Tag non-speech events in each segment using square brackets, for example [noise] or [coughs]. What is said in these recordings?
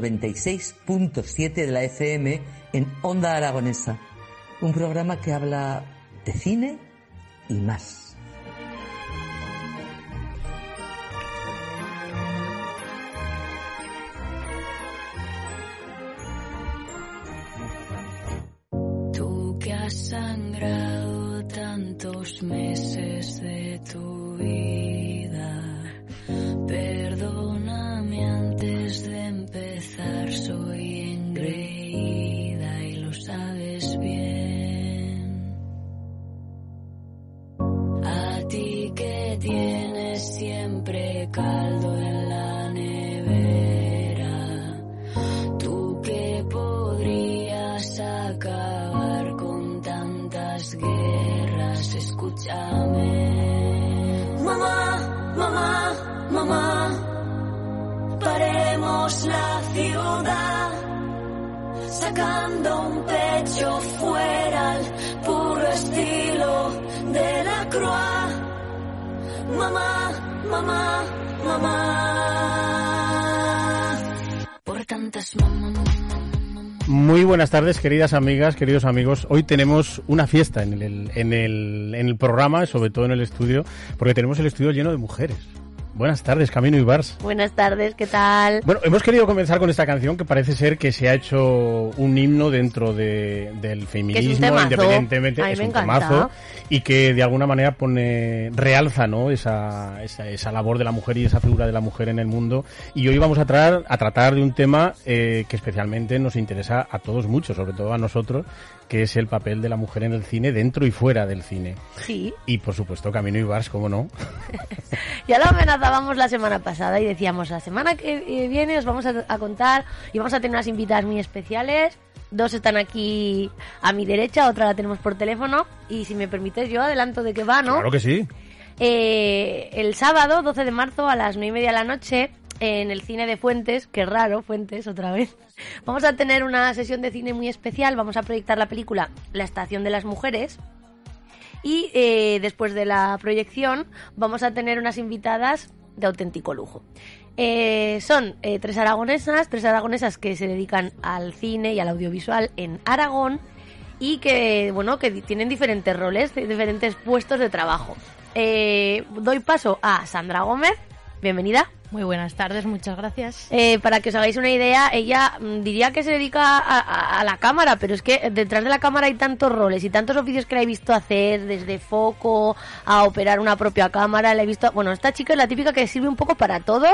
96.7 de la FM en Onda Aragonesa. Un programa que habla de cine y más. Tú que has sangrado tantos meses de tu vida, perdóname caldo en la nevera, tú que podrías acabar con tantas guerras, escúchame. Mamá, mamá, mamá, paremos la ciudad, sacando un pecho fuera al puro estilo de la croix. Mamá, mamá, Muy buenas tardes, queridas amigas, queridos amigos. Hoy tenemos una fiesta en el, en el, en el programa, sobre todo en el estudio, porque tenemos el estudio lleno de mujeres. Buenas tardes, Camino y Bars. Buenas tardes, ¿qué tal? Bueno, hemos querido comenzar con esta canción que parece ser que se ha hecho un himno dentro de, del feminismo, independientemente, es un temazo y que de alguna manera pone realza, ¿no? Esa, esa, esa labor de la mujer y esa figura de la mujer en el mundo. Y hoy vamos a tratar a tratar de un tema eh, que especialmente nos interesa a todos mucho, sobre todo a nosotros, que es el papel de la mujer en el cine, dentro y fuera del cine. Sí, Y por supuesto, Camino y Bars, cómo no. [laughs] ya lo amenazábamos la semana pasada y decíamos, la semana que eh, viene os vamos a, a contar y vamos a tener unas invitadas muy especiales. Dos están aquí a mi derecha, otra la tenemos por teléfono. Y si me permites, yo adelanto de que va, ¿no? Claro que sí. Eh, el sábado, 12 de marzo, a las 9 y media de la noche, en el cine de Fuentes, que raro, Fuentes, otra vez, vamos a tener una sesión de cine muy especial. Vamos a proyectar la película La Estación de las Mujeres. Y eh, después de la proyección, vamos a tener unas invitadas de auténtico lujo. Eh, son eh, tres aragonesas, tres aragonesas que se dedican al cine y al audiovisual en Aragón y que, bueno, que tienen diferentes roles, diferentes puestos de trabajo. Eh, doy paso a Sandra Gómez, bienvenida. Muy buenas tardes, muchas gracias. Eh, para que os hagáis una idea, ella mm, diría que se dedica a, a- a la cámara, pero es que detrás de la cámara hay tantos roles y tantos oficios que la he visto hacer, desde foco a operar una propia cámara, la he visto... Bueno, esta chica es la típica que sirve un poco para todo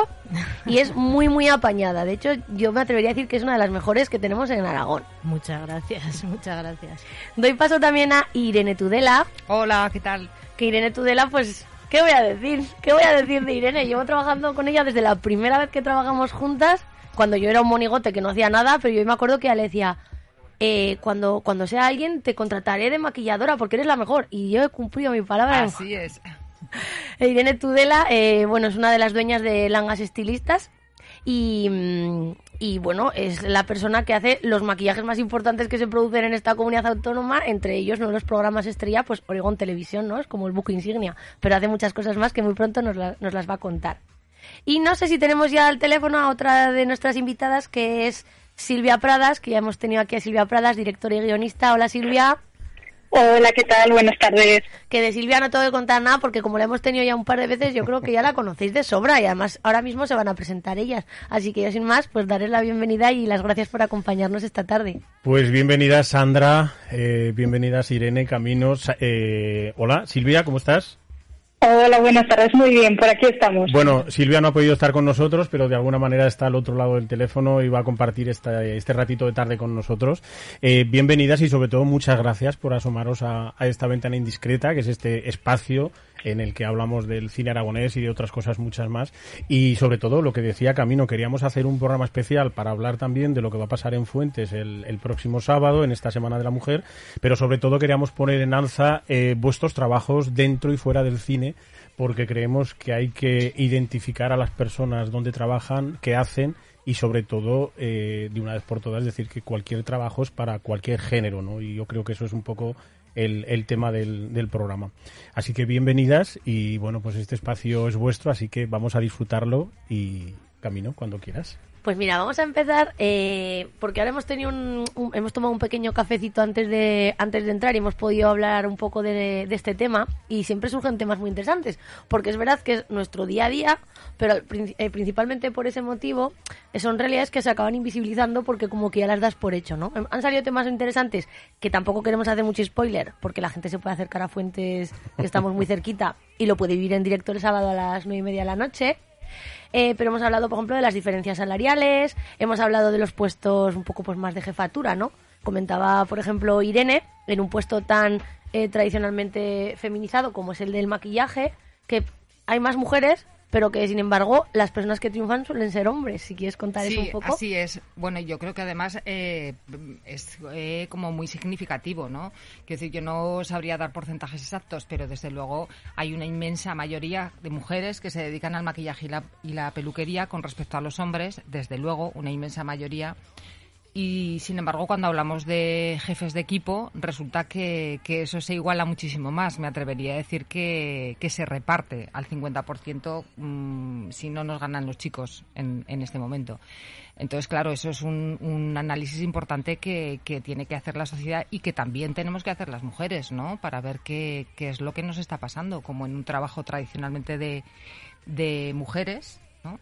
y es muy, muy apañada. De hecho, yo me atrevería a decir que es una de las mejores que tenemos en Aragón. Muchas gracias, [laughs] muchas gracias. Doy paso también a Irene Tudela, Hola, ¿qué tal? que Irene Tudela, pues, ¿qué voy a decir? ¿Qué voy a decir de Irene? Llevo trabajando con ella desde la primera vez que trabajamos juntas, cuando yo era un monigote que no hacía nada, pero yo me acuerdo que ella le decía, eh, cuando, cuando sea alguien te contrataré de maquilladora porque eres la mejor. Y yo he cumplido mi palabra. Así es. [laughs] Irene Tudela, eh, bueno, es una de las dueñas de Langas Estilistas y, mm, y, bueno, es la persona que hace los maquillajes más importantes que se producen en esta comunidad autónoma, entre ellos no los programas estrella, pues Oregon Televisión, ¿no? Es como el buque insignia, pero hace muchas cosas más que muy pronto nos, nos las va a contar. Y no sé si tenemos ya al teléfono a otra de nuestras invitadas, que es Silvia Pradas, que ya hemos tenido aquí a Silvia Pradas, directora y guionista. Hola Silvia. Hola, ¿qué tal? Buenas tardes. Que de Silvia no tengo que contar nada porque como la hemos tenido ya un par de veces, yo creo que ya la conocéis de sobra y además ahora mismo se van a presentar ellas. Así que yo sin más, pues darles la bienvenida y las gracias por acompañarnos esta tarde. Pues bienvenida Sandra, eh, bienvenidas Irene, Caminos. eh, hola, Silvia, ¿cómo estás? Hola, buenas tardes. Muy bien, por aquí estamos. Bueno, Silvia no ha podido estar con nosotros, pero de alguna manera está al otro lado del teléfono y va a compartir esta- este ratito de tarde con nosotros. Eh, bienvenidas y sobre todo muchas gracias por asomaros a, a esta ventana indiscreta, que es este espacio en el que hablamos del cine aragonés y de otras cosas muchas más. Y sobre todo lo que decía Camino, queríamos hacer un programa especial para hablar también de lo que va a pasar en Fuentes el, el próximo sábado, en esta Semana de la Mujer, pero sobre todo queríamos poner en alza eh, vuestros trabajos dentro y fuera del cine porque creemos que hay que identificar a las personas donde trabajan, qué hacen y sobre todo eh, de una vez por todas decir que cualquier trabajo es para cualquier género, ¿no? Y yo creo que eso es un poco el, el tema del, del programa. Así que bienvenidas y bueno, pues este espacio es vuestro, así que vamos a disfrutarlo y, Camino, cuando quieras. Pues mira, vamos a empezar eh, porque ahora hemos tenido un, hemos tomado un pequeño cafecito antes de antes de entrar y hemos podido hablar un poco de, este tema y siempre surgen temas muy interesantes porque es verdad que es nuestro día a día, pero eh, principalmente por ese motivo son realidades que se acaban invisibilizando porque como que ya las das por hecho, ¿no? Em, Han salido temas interesantes que tampoco queremos hacer mucho spoiler porque la gente se puede acercar a fuentes que estamos muy cerquita y lo puede vivir en directo el sábado a las nueve y media de la noche. Eh, pero hemos hablado, por ejemplo, de las diferencias salariales, hemos hablado de los puestos un poco pues más de jefatura, ¿no? Comentaba, por ejemplo, Irene, en un puesto tan eh, tradicionalmente feminizado como es el del maquillaje, que hay más mujeres, pero que sin embargo las personas que triunfan suelen ser hombres. Si quieres contar eso un Sí, poco. así es. Bueno, yo creo que además eh, es eh, como muy significativo, ¿no? Quiero decir, yo no sabría dar porcentajes exactos, pero desde luego hay una inmensa mayoría de mujeres que se dedican al maquillaje y la, y la peluquería con respecto a los hombres, desde luego, una inmensa mayoría. Y sin embargo, cuando hablamos de jefes de equipo, resulta que, que eso se iguala muchísimo más. Me atrevería a decir que, que se reparte al 50% mm, si no nos ganan los chicos en, en este momento. Entonces, claro, eso es un, un análisis importante que, que tiene que hacer la sociedad y que también tenemos que hacer las mujeres, ¿no? Para ver qué, qué es lo que nos está pasando, como en un trabajo tradicionalmente de, de mujeres, ¿no?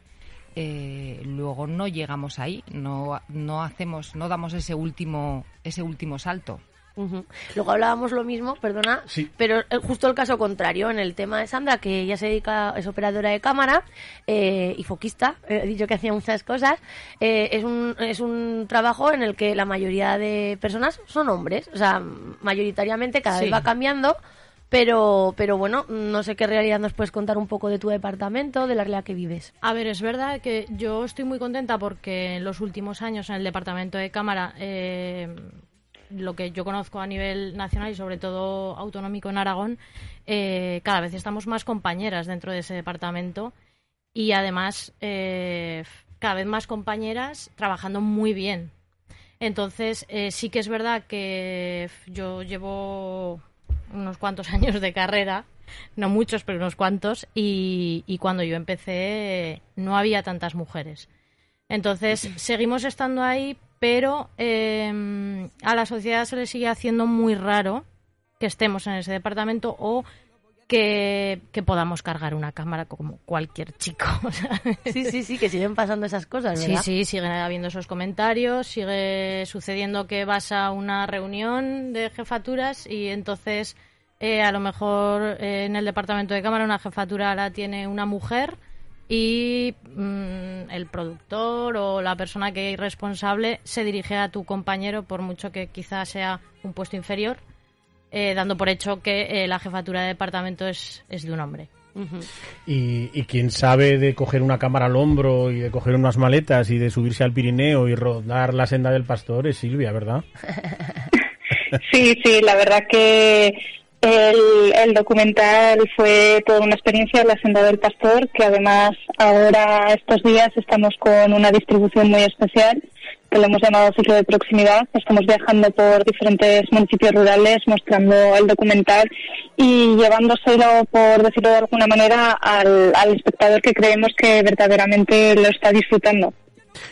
Eh, luego no llegamos ahí, no, no hacemos, no damos ese último, ese último salto. Ujú. Luego hablábamos lo mismo, perdona, Sí. pero eh, justo el caso contrario, en el tema de Sandra, que ella se dedica, es operadora de cámara eh, y foquista, eh, he dicho que hacía muchas cosas, eh, es, un, es un trabajo en el que la mayoría de personas son hombres, o sea, mayoritariamente cada vez Sí. va cambiando, pero, pero bueno, no sé qué realidad nos puedes contar un poco de tu departamento, de la realidad que vives. A ver, es verdad que yo estoy muy contenta porque en los últimos años en el departamento de cámara, eh, lo que yo conozco a nivel nacional y sobre todo autonómico en Aragón, eh, cada vez estamos más compañeras dentro de ese departamento y además eh, cada vez más compañeras trabajando muy bien. Entonces, eh, sí que es verdad que yo llevo unos cuantos [laughs] años de carrera, no muchos, pero unos cuantos, y, y cuando yo empecé no había tantas mujeres. Entonces, seguimos estando ahí, pero eh, a la sociedad se le sigue haciendo muy raro que estemos en ese departamento o que, que podamos cargar una cámara como cualquier chico. [laughs] Sí, sí, sí, que siguen pasando esas cosas, Sí, ¿verdad? sí, siguen habiendo esos comentarios, sigue sucediendo que vas a una reunión de jefaturas y entonces eh, a lo mejor eh, en el departamento de cámara una jefatura la tiene una mujer y mm, el productor o la persona que es responsable se dirige a tu compañero por mucho que quizás sea un puesto inferior, eh, dando por hecho que eh, la jefatura de departamento es, es de un hombre. Y, y quien sabe de coger una cámara al hombro y de coger unas maletas y de subirse al Pirineo y rodar la senda del pastor es Silvia, ¿verdad? [laughs] Sí, sí, la verdad que el, el documental fue toda una experiencia, La Senda del Pastor, que además ahora estos días estamos con una distribución muy especial que lo hemos llamado ciclo de proximidad. Estamos viajando por diferentes municipios rurales mostrando el documental y llevándoselo, por decirlo de alguna manera, al, al espectador que creemos que verdaderamente lo está disfrutando.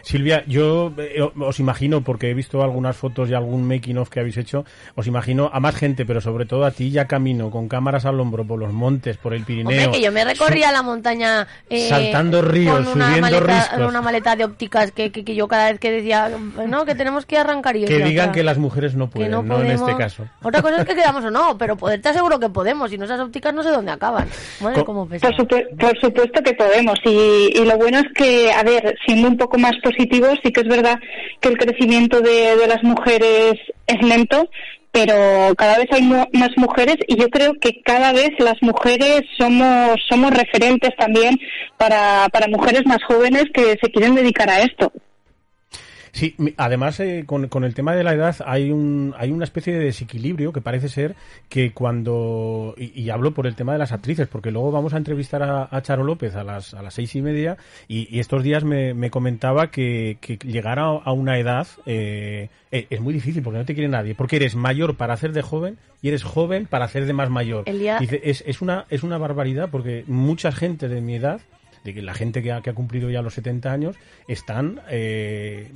Silvia, yo eh, os imagino, porque he visto algunas fotos y algún making of que habéis hecho, os imagino a más gente, pero sobre todo a ti ya camino, con cámaras al hombro, por los montes, por el Pirineo. Hombre, que yo me recorría la montaña eh, Saltando ríos, con una subiendo maleta, una maleta de ópticas que, que, que yo cada vez que decía, no, que tenemos que arrancar y yo Que decía, digan "Ostras, que las mujeres no pueden, no no, en este podemos". caso. Otra cosa es que quedamos o no, pero poder te aseguro que podemos, y no esas ópticas no sé dónde acaban. Madre, Co- cómo pesa. Por, supu- por supuesto que podemos y, y lo bueno es que, a ver, siendo un poco más positivos, sí que es verdad que el crecimiento de, de las mujeres es lento, pero cada vez hay más mujeres y yo creo que cada vez las mujeres somos somos referentes también para, para mujeres más jóvenes que se quieren dedicar a esto. Sí, además eh, con, con el tema de la edad hay un hay una especie de desequilibrio que parece ser que cuando y, y hablo por el tema de las actrices porque luego vamos a entrevistar a, a Charo López a las a las seis y media y, y estos días me, me comentaba que, que llegar a, a una edad eh, eh, es muy difícil porque no te quiere nadie porque eres mayor para hacer de joven y eres joven para hacer de más mayor. El día- Dice, es, es una es una barbaridad porque mucha gente de mi edad de que la gente que ha, que ha cumplido ya los 70 años están eh,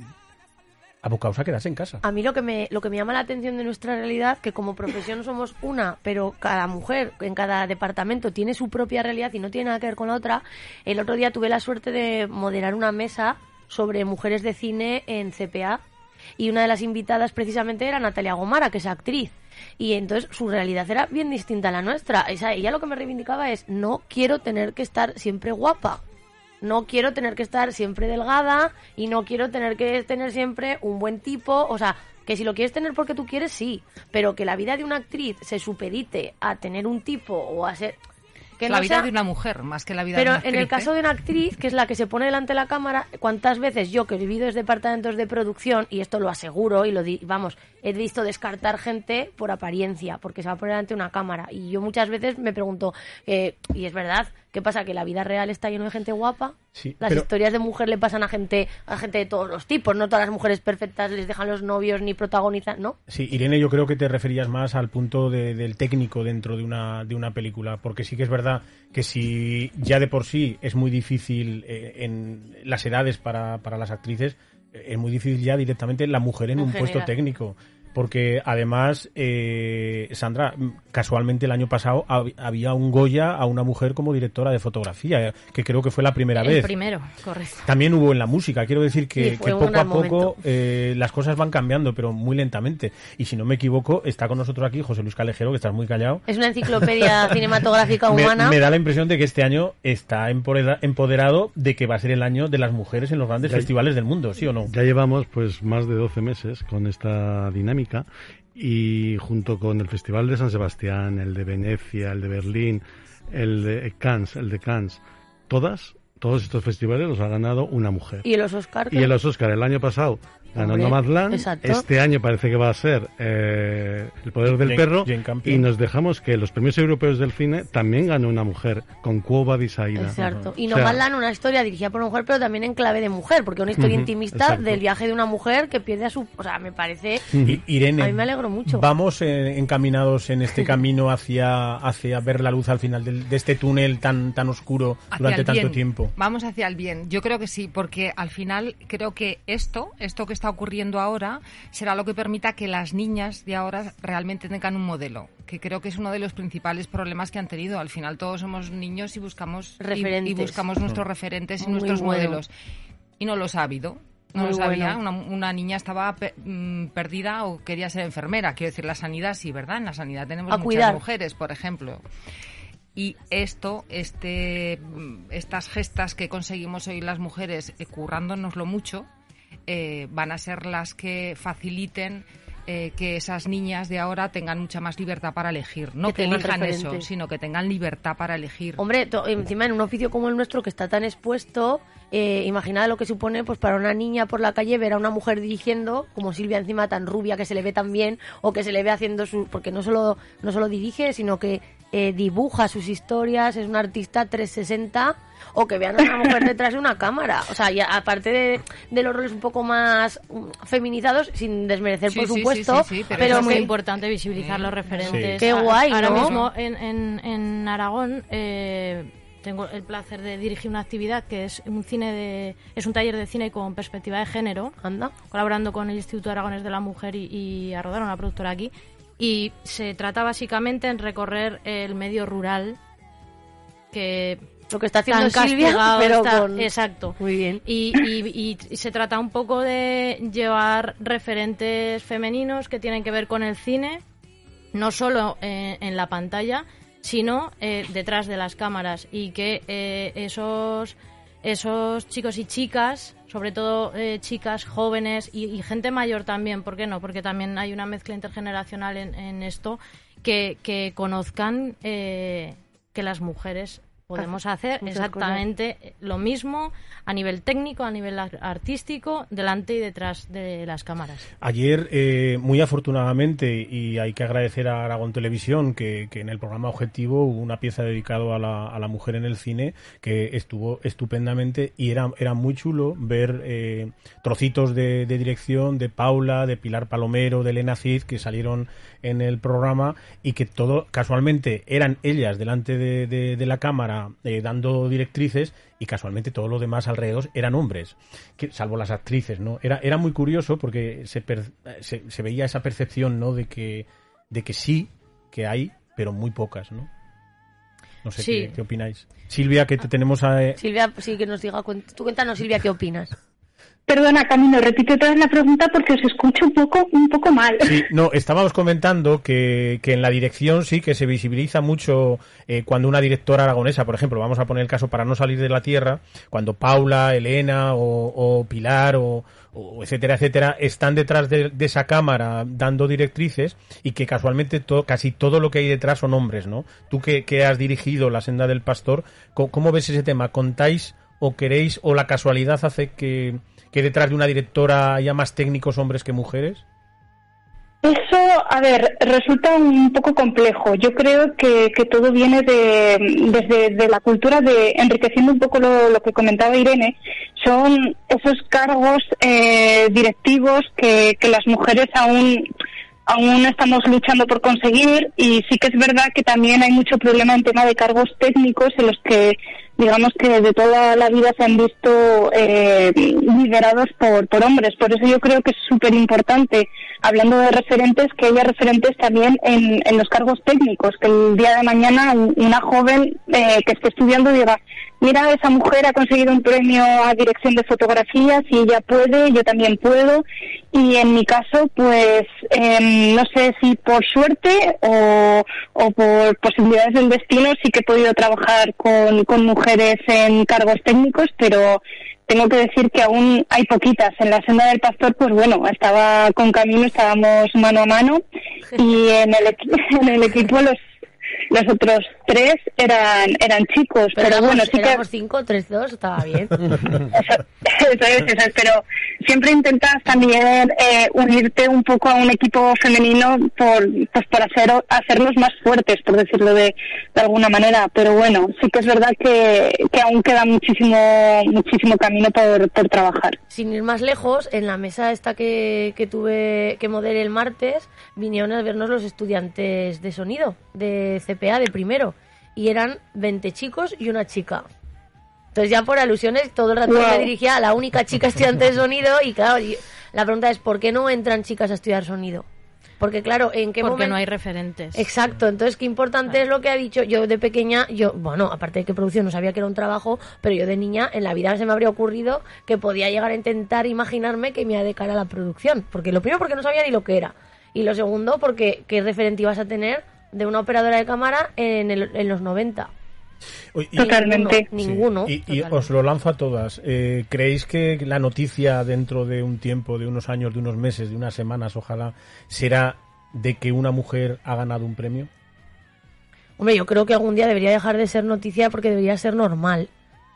a quedarse en casa. A mí lo que me lo que me llama la atención de nuestra realidad que como profesión [laughs] somos una, pero cada mujer en cada departamento tiene su propia realidad y no tiene nada que ver con la otra. El otro día tuve la suerte de moderar una mesa sobre mujeres de cine en CPA y una de las invitadas precisamente era Natalia Gomara, que es actriz. Y entonces su realidad era bien distinta a la nuestra. Esa- ella lo que me reivindicaba es no quiero tener que estar siempre guapa. No quiero tener que estar siempre delgada y no quiero tener que tener siempre un buen tipo. O sea, que si lo quieres tener porque tú quieres, sí. Pero que la vida de una actriz se supedite a tener un tipo o a ser... Que la no vida sea- de una mujer, más que la vida pero de una en el caso ¿eh? de una actriz, que es la que se pone delante de la cámara, ¿cuántas veces yo que he vivido desde departamentos de producción, y esto lo aseguro y lo di- vamos, he visto descartar gente por apariencia, porque se va a poner delante de una cámara? Y yo muchas veces me pregunto, eh, y es verdad, ¿qué pasa? ¿Que la vida real está lleno de gente guapa? Sí, Las pero- historias de mujer le pasan a gente, a gente de todos los tipos, no todas las mujeres perfectas les dejan los novios ni protagonizan, ¿no? Sí, Irene, yo creo que te referías más al punto de- del técnico dentro de una, de una película, porque sí que es verdad que si ya de por sí es muy difícil eh, en las edades para, para las actrices, eh, es muy difícil ya directamente la mujer en, En un puesto técnico. Porque además, eh, Sandra, casualmente el año pasado hab- había un Goya a una mujer como directora de fotografía, eh, que creo que fue la primera El vez. primero, correcto. También hubo en la música. Quiero decir que, poco a poco eh, las cosas van cambiando, pero muy lentamente. Y si no me equivoco, está con nosotros aquí José Luis Calejero, que estás muy callado. Es una enciclopedia [laughs] cinematográfica Me, humana. me da la impresión de que este año está empodera- empoderado de que va a ser el año de las mujeres en los grandes Ya- festivales del mundo, ¿sí o no? Ya llevamos pues más de 12 meses con esta dinámica y junto con el Festival de San Sebastián, el de Venecia, el de Berlín, el de Cannes, el de Cannes, todas, todos estos festivales los ha ganado una mujer. Y los Oscar. Y en los Oscar el año pasado ganó Nomadland, exacto. este año parece que va a ser eh, El Poder del Jane- Perro y nos dejamos que los premios europeos del cine también ganó una mujer con Cuoba Disaida. Exacto. Y O sea, Nomadland, una historia dirigida por una mujer, pero también en clave de mujer, porque una historia intimista exacto. del viaje de una mujer que pierde a su... O sea, me parece... I- Irene, A mí me alegro mucho. vamos eh, encaminados en este [laughs] camino hacia, hacia ver la luz al final del- de este túnel tan, tan oscuro Hacia durante tanto bien. tiempo. Vamos hacia el bien. Yo creo que sí, porque al final creo que esto, esto que está ocurriendo ahora, será lo que permita que las niñas de ahora realmente tengan un modelo, que creo que es uno de los principales problemas que han tenido. Al final todos somos niños y buscamos y- y, Referentes. buscamos nuestros referentes y Muy nuestros bueno. modelos. Y no los ha habido. No Muy lo sabía. bueno. Una, una niña estaba pe- mm, perdida o quería ser enfermera. Quiero decir, la sanidad sí, ¿verdad? En la sanidad tenemos A muchas cuidar. mujeres, por ejemplo. Y esto, este, mm, estas gestas que conseguimos hoy las mujeres, eh, currándonoslo mucho, eh, van a ser las que faciliten eh, que esas niñas de ahora tengan mucha más libertad para elegir. No Que elijan eso, sino que tengan libertad para elegir. Hombre, encima en un oficio como el nuestro que está tan expuesto, eh, imagina lo que supone pues para una niña por la calle ver a una mujer dirigiendo, como Silvia encima tan rubia que se le ve tan bien, o que se le ve haciendo su... porque no solo, no solo dirige, sino que eh, dibuja sus historias, es una artista 360, o que vean a una mujer detrás de una cámara. O sea, y aparte de, de los roles un poco más mm, feminizados, sin desmerecer Sí, por sí, supuesto, sí, pero pero es muy que- importante visibilizar los referentes. Qué guay, Ahora ¿no? mismo en, en, en Aragón eh, tengo el placer de dirigir una actividad que es un cine de es un taller de cine con perspectiva de género, Anda. colaborando con el Instituto Aragones de la Mujer y, y a rodar una productora aquí. Y se trata básicamente en recorrer el medio rural que Lo que está haciendo Silvia, [laughs] pero está. con... Exacto. Muy bien. Y, y- y se trata un poco de llevar referentes femeninos que tienen que ver con el cine, no solo eh, en la pantalla, sino eh, detrás de las cámaras y que eh, esos esos chicos y chicas, sobre todo eh, chicas jóvenes y, y gente mayor también, ¿por qué no? Porque también hay una mezcla intergeneracional en, en esto, que, que conozcan eh, que las mujeres podemos hacer exactamente lo mismo a nivel técnico, a nivel ar- artístico, delante y detrás de las cámaras. Ayer, eh, muy afortunadamente, y hay que agradecer a Aragón Televisión que, que en el programa Objetivo hubo una pieza dedicada a la, a la mujer en el cine que estuvo estupendamente y era, era muy chulo ver eh, trocitos de, de dirección de Paula, de Pilar Palomero, de Elena Cid que salieron en el programa y que todo casualmente eran ellas delante de, de- de la cámara eh, dando directrices y casualmente todo lo demás alrededor eran hombres, que, salvo las actrices, ¿no? Era, era muy curioso porque se, per- se, se veía esa percepción, ¿no? De que, de que sí, que hay, pero muy pocas, ¿no? No sé Sí. qué, qué opináis. Silvia, que te tenemos a... eh, Silvia, sí que nos diga, tú cuéntanos, Silvia, ¿qué opinas? Perdona, Camino, repite otra vez la pregunta porque os escucho un poco, un poco mal. Sí, no, estábamos comentando que, que en la dirección sí que se visibiliza mucho eh, cuando una directora aragonesa, por ejemplo, vamos a poner el caso para no salir de la tierra, cuando Paula, Elena o, o Pilar o, o etcétera, etcétera, están detrás de, de esa cámara dando directrices y que casualmente to- casi todo lo que hay detrás son hombres, ¿no? Tú que, que has dirigido la senda del pastor, ¿cómo, cómo ves ese tema? ¿Contáis o queréis o la casualidad hace que, que detrás de una directora haya más técnicos hombres que mujeres? Eso, a ver, resulta un poco complejo. Yo creo que, que todo viene de, desde de la cultura de, enriqueciendo un poco lo, lo que comentaba Irene, son esos cargos eh, directivos que, que las mujeres aún aún estamos luchando por conseguir y sí que es verdad que también hay mucho problema en tema de cargos técnicos en los que digamos que de toda la vida se han visto eh, liderados por, por hombres. Por eso yo creo que es súper importante, hablando de referentes, que haya referentes también en, en los cargos técnicos, que el día de mañana un- una joven eh, que esté estudiando diga, mira, esa mujer ha conseguido un premio a dirección de fotografías y ella puede, yo también puedo. Y en mi caso, pues em, no sé si por suerte o, o por posibilidades del destino, sí que he podido trabajar con, con mujeres en cargos técnicos, pero tengo que decir que aún hay poquitas. En la senda del pastor, pues bueno, estaba con Camino, estábamos mano a mano [laughs] y en el, equi- [laughs] en el equipo los los otros tres eran eran chicos, pero, éramos, bueno, sí que cinco, tres, dos, estaba bien. [laughs] eso, eso es, eso es, pero siempre intentas también eh, unirte un poco a un equipo femenino por pues por hacer hacerlos más fuertes, por decirlo de, de alguna manera. Pero bueno, sí que es verdad que, que aún queda muchísimo muchísimo camino por, por trabajar. Sin ir más lejos, en la mesa esta que, que tuve, que modelé el martes, vinieron a vernos los estudiantes de sonido, de CPA, de primero, y eran 20 chicos y una chica. Entonces ya por alusiones todo el rato Wow. me dirigía a la única chica estudiante de sonido y claro, y la pregunta es ¿por qué no entran chicas a estudiar sonido? Porque claro, ¿en qué Porque momento? no hay referentes. Exacto, entonces qué importante es lo que ha dicho. Yo de pequeña, yo, bueno, aparte de que producción no sabía que era un trabajo, pero yo de niña en la vida se me habría ocurrido que podía llegar a intentar imaginarme que me iba de cara a la producción. Porque lo primero porque no sabía ni lo que era. Y lo segundo porque qué referente ibas a tener de una operadora de cámara en, el- en los 90. Oye, y- Totalmente. Ninguno. Sí. Y, os lo lanzo a todas. Eh, ¿Creéis que la noticia dentro de un tiempo, de unos años, de unos meses, de unas semanas, ojalá, será de que una mujer ha ganado un premio? Hombre, yo creo que algún día debería dejar de ser noticia porque debería ser normal.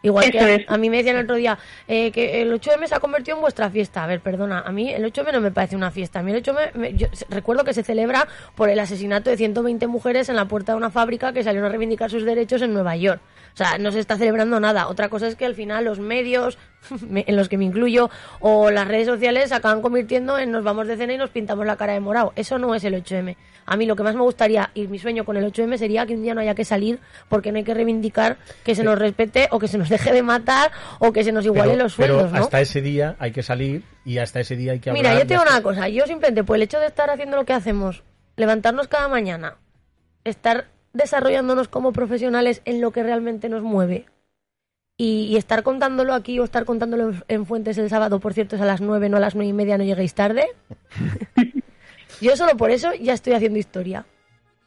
Igual que Eso a, es. a mí me decían el otro día eh, que el 8M se ha convertido en vuestra fiesta. A ver, perdona, a mí el 8M no me parece una fiesta. A mí el 8M, me- yo recuerdo que se celebra por el asesinato de 120 mujeres en la puerta de una fábrica que salieron a reivindicar sus derechos en Nueva York. O sea, no se está celebrando nada. Otra cosa es que al final los medios, me- [laughs] en los que me incluyo, o las redes sociales se acaban convirtiendo en nos vamos de cena y nos pintamos la cara de morado. Eso no es el 8M. A mí lo que más me gustaría y mi sueño con el 8M sería que un día no haya que salir porque no hay que reivindicar que se nos respete o que se nos [laughs] deje de matar o que se nos iguale pero, los pero sueldos, ¿no? hasta ese día hay que salir y hasta ese día hay que hablar. Mira, yo te digo de- una cosa, yo simplemente por el hecho de estar haciendo lo que hacemos, levantarnos cada mañana, estar desarrollándonos como profesionales en lo que realmente nos mueve y, y estar contándolo aquí o estar contándolo en, en Fuentes el sábado, por cierto, es a las nueve, no a las nueve y media, no lleguéis tarde. [laughs] yo solo por eso ya estoy haciendo historia.